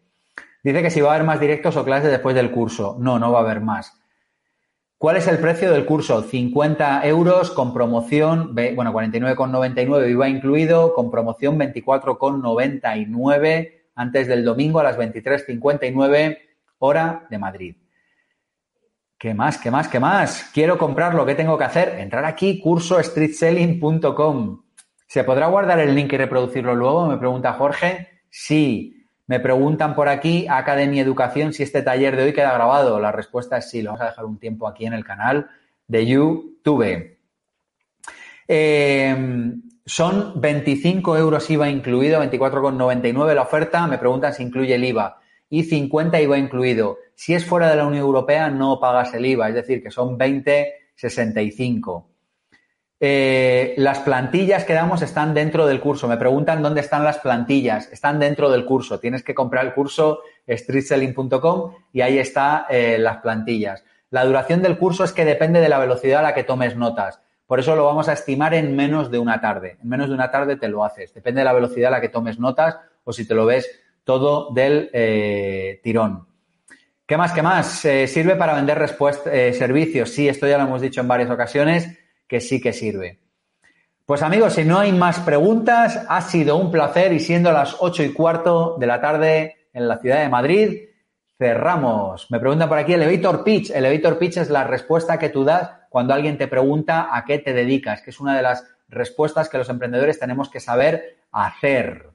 Dice que si va a haber más directos o clases después del curso. No, no va a haber más. ¿Cuál es el precio del curso? 50 euros con promoción, bueno, 49,99 IVA incluido, con promoción 24,99 antes del domingo a las 23.59 hora de Madrid. ¿Qué más? ¿Qué más? ¿Qué más? Quiero comprar lo que tengo que hacer. Entrar aquí, cursostreetselling.com. ¿Se podrá guardar el link y reproducirlo luego? Me pregunta Jorge. Sí. Me preguntan por aquí, Academia Educación, si este taller de hoy queda grabado. La respuesta es sí, lo vamos a dejar un tiempo aquí en el canal de YouTube. Em, son 25 euros IVA incluido, 24,99 la oferta. Me preguntan si incluye el IVA. Y 50 IVA incluido. Si es fuera de la Unión Europea, no pagas el IVA, es decir, que son 20,65. Eh, las plantillas que damos están dentro del curso. Me preguntan dónde están las plantillas. Están dentro del curso. Tienes que comprar el curso streetselling.com y ahí están eh, las plantillas. La duración del curso es que depende de la velocidad a la que tomes notas. Por eso lo vamos a estimar en menos de una tarde. En menos de una tarde te lo haces. Depende de la velocidad a la que tomes notas o si te lo ves todo del eh, tirón. ¿Qué más? ¿Qué más? ¿Sirve para vender servicios? Sí, esto ya lo hemos dicho en varias ocasiones que sí que sirve. Pues amigos, si no hay más preguntas, ha sido un placer y siendo las ocho y cuarto de la tarde en la ciudad de Madrid, cerramos. Me preguntan por aquí, elevator pitch. Elevator pitch es la respuesta que tú das cuando alguien te pregunta a qué te dedicas, que es una de las respuestas que los emprendedores tenemos que saber hacer.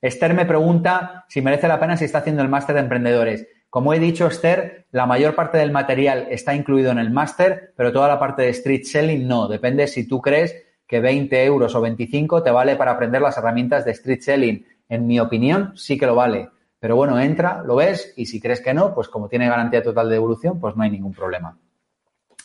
Esther me pregunta si merece la pena si está haciendo el máster de emprendedores. Como he dicho, Esther, la mayor parte del material está incluido en el máster, pero toda la parte de street selling no. Depende si tú crees que 20 euros o 25 te vale para aprender las herramientas de street selling. En mi opinión, sí que lo vale. Pero bueno, entra, lo ves y si crees que no, pues como tiene garantía total de devolución, pues no hay ningún problema.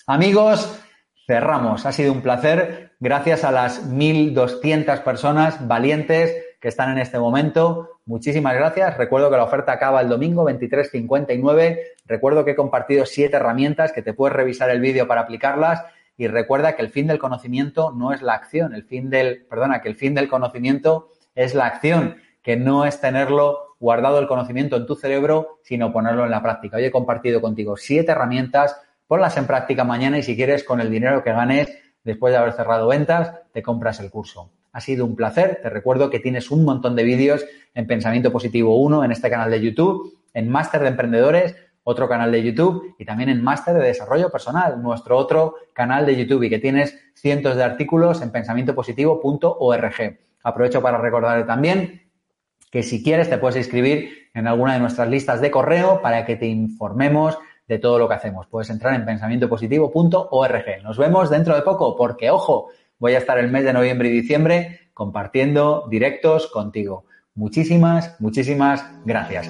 Amigos, cerramos. Ha sido un placer. Gracias a las 1.200 personas valientes que están en este momento. Muchísimas gracias. Recuerdo que la oferta acaba el domingo 23.59. Recuerdo que he compartido siete herramientas que te puedes revisar el vídeo para aplicarlas. Y recuerda que el fin del conocimiento no es la acción. El fin del, perdona, que el fin del conocimiento es la acción, que no es tenerlo guardado el conocimiento en tu cerebro, sino ponerlo en la práctica. Hoy he compartido contigo siete herramientas. Ponlas en práctica mañana y si quieres, con el dinero que ganes después de haber cerrado ventas, te compras el curso. Ha sido un placer. Te recuerdo que tienes un montón de vídeos en Pensamiento Positivo 1 en este canal de YouTube, en Máster de Emprendedores, otro canal de YouTube y también en Máster de Desarrollo Personal, nuestro otro canal de YouTube y que tienes cientos de artículos en pensamientopositivo.org. Aprovecho para recordarte también que si quieres te puedes inscribir en alguna de nuestras listas de correo para que te informemos de todo lo que hacemos. Puedes entrar en pensamientopositivo.org. Nos vemos dentro de poco porque, ojo, voy a estar el mes de noviembre y diciembre compartiendo directos contigo. Muchísimas, muchísimas gracias.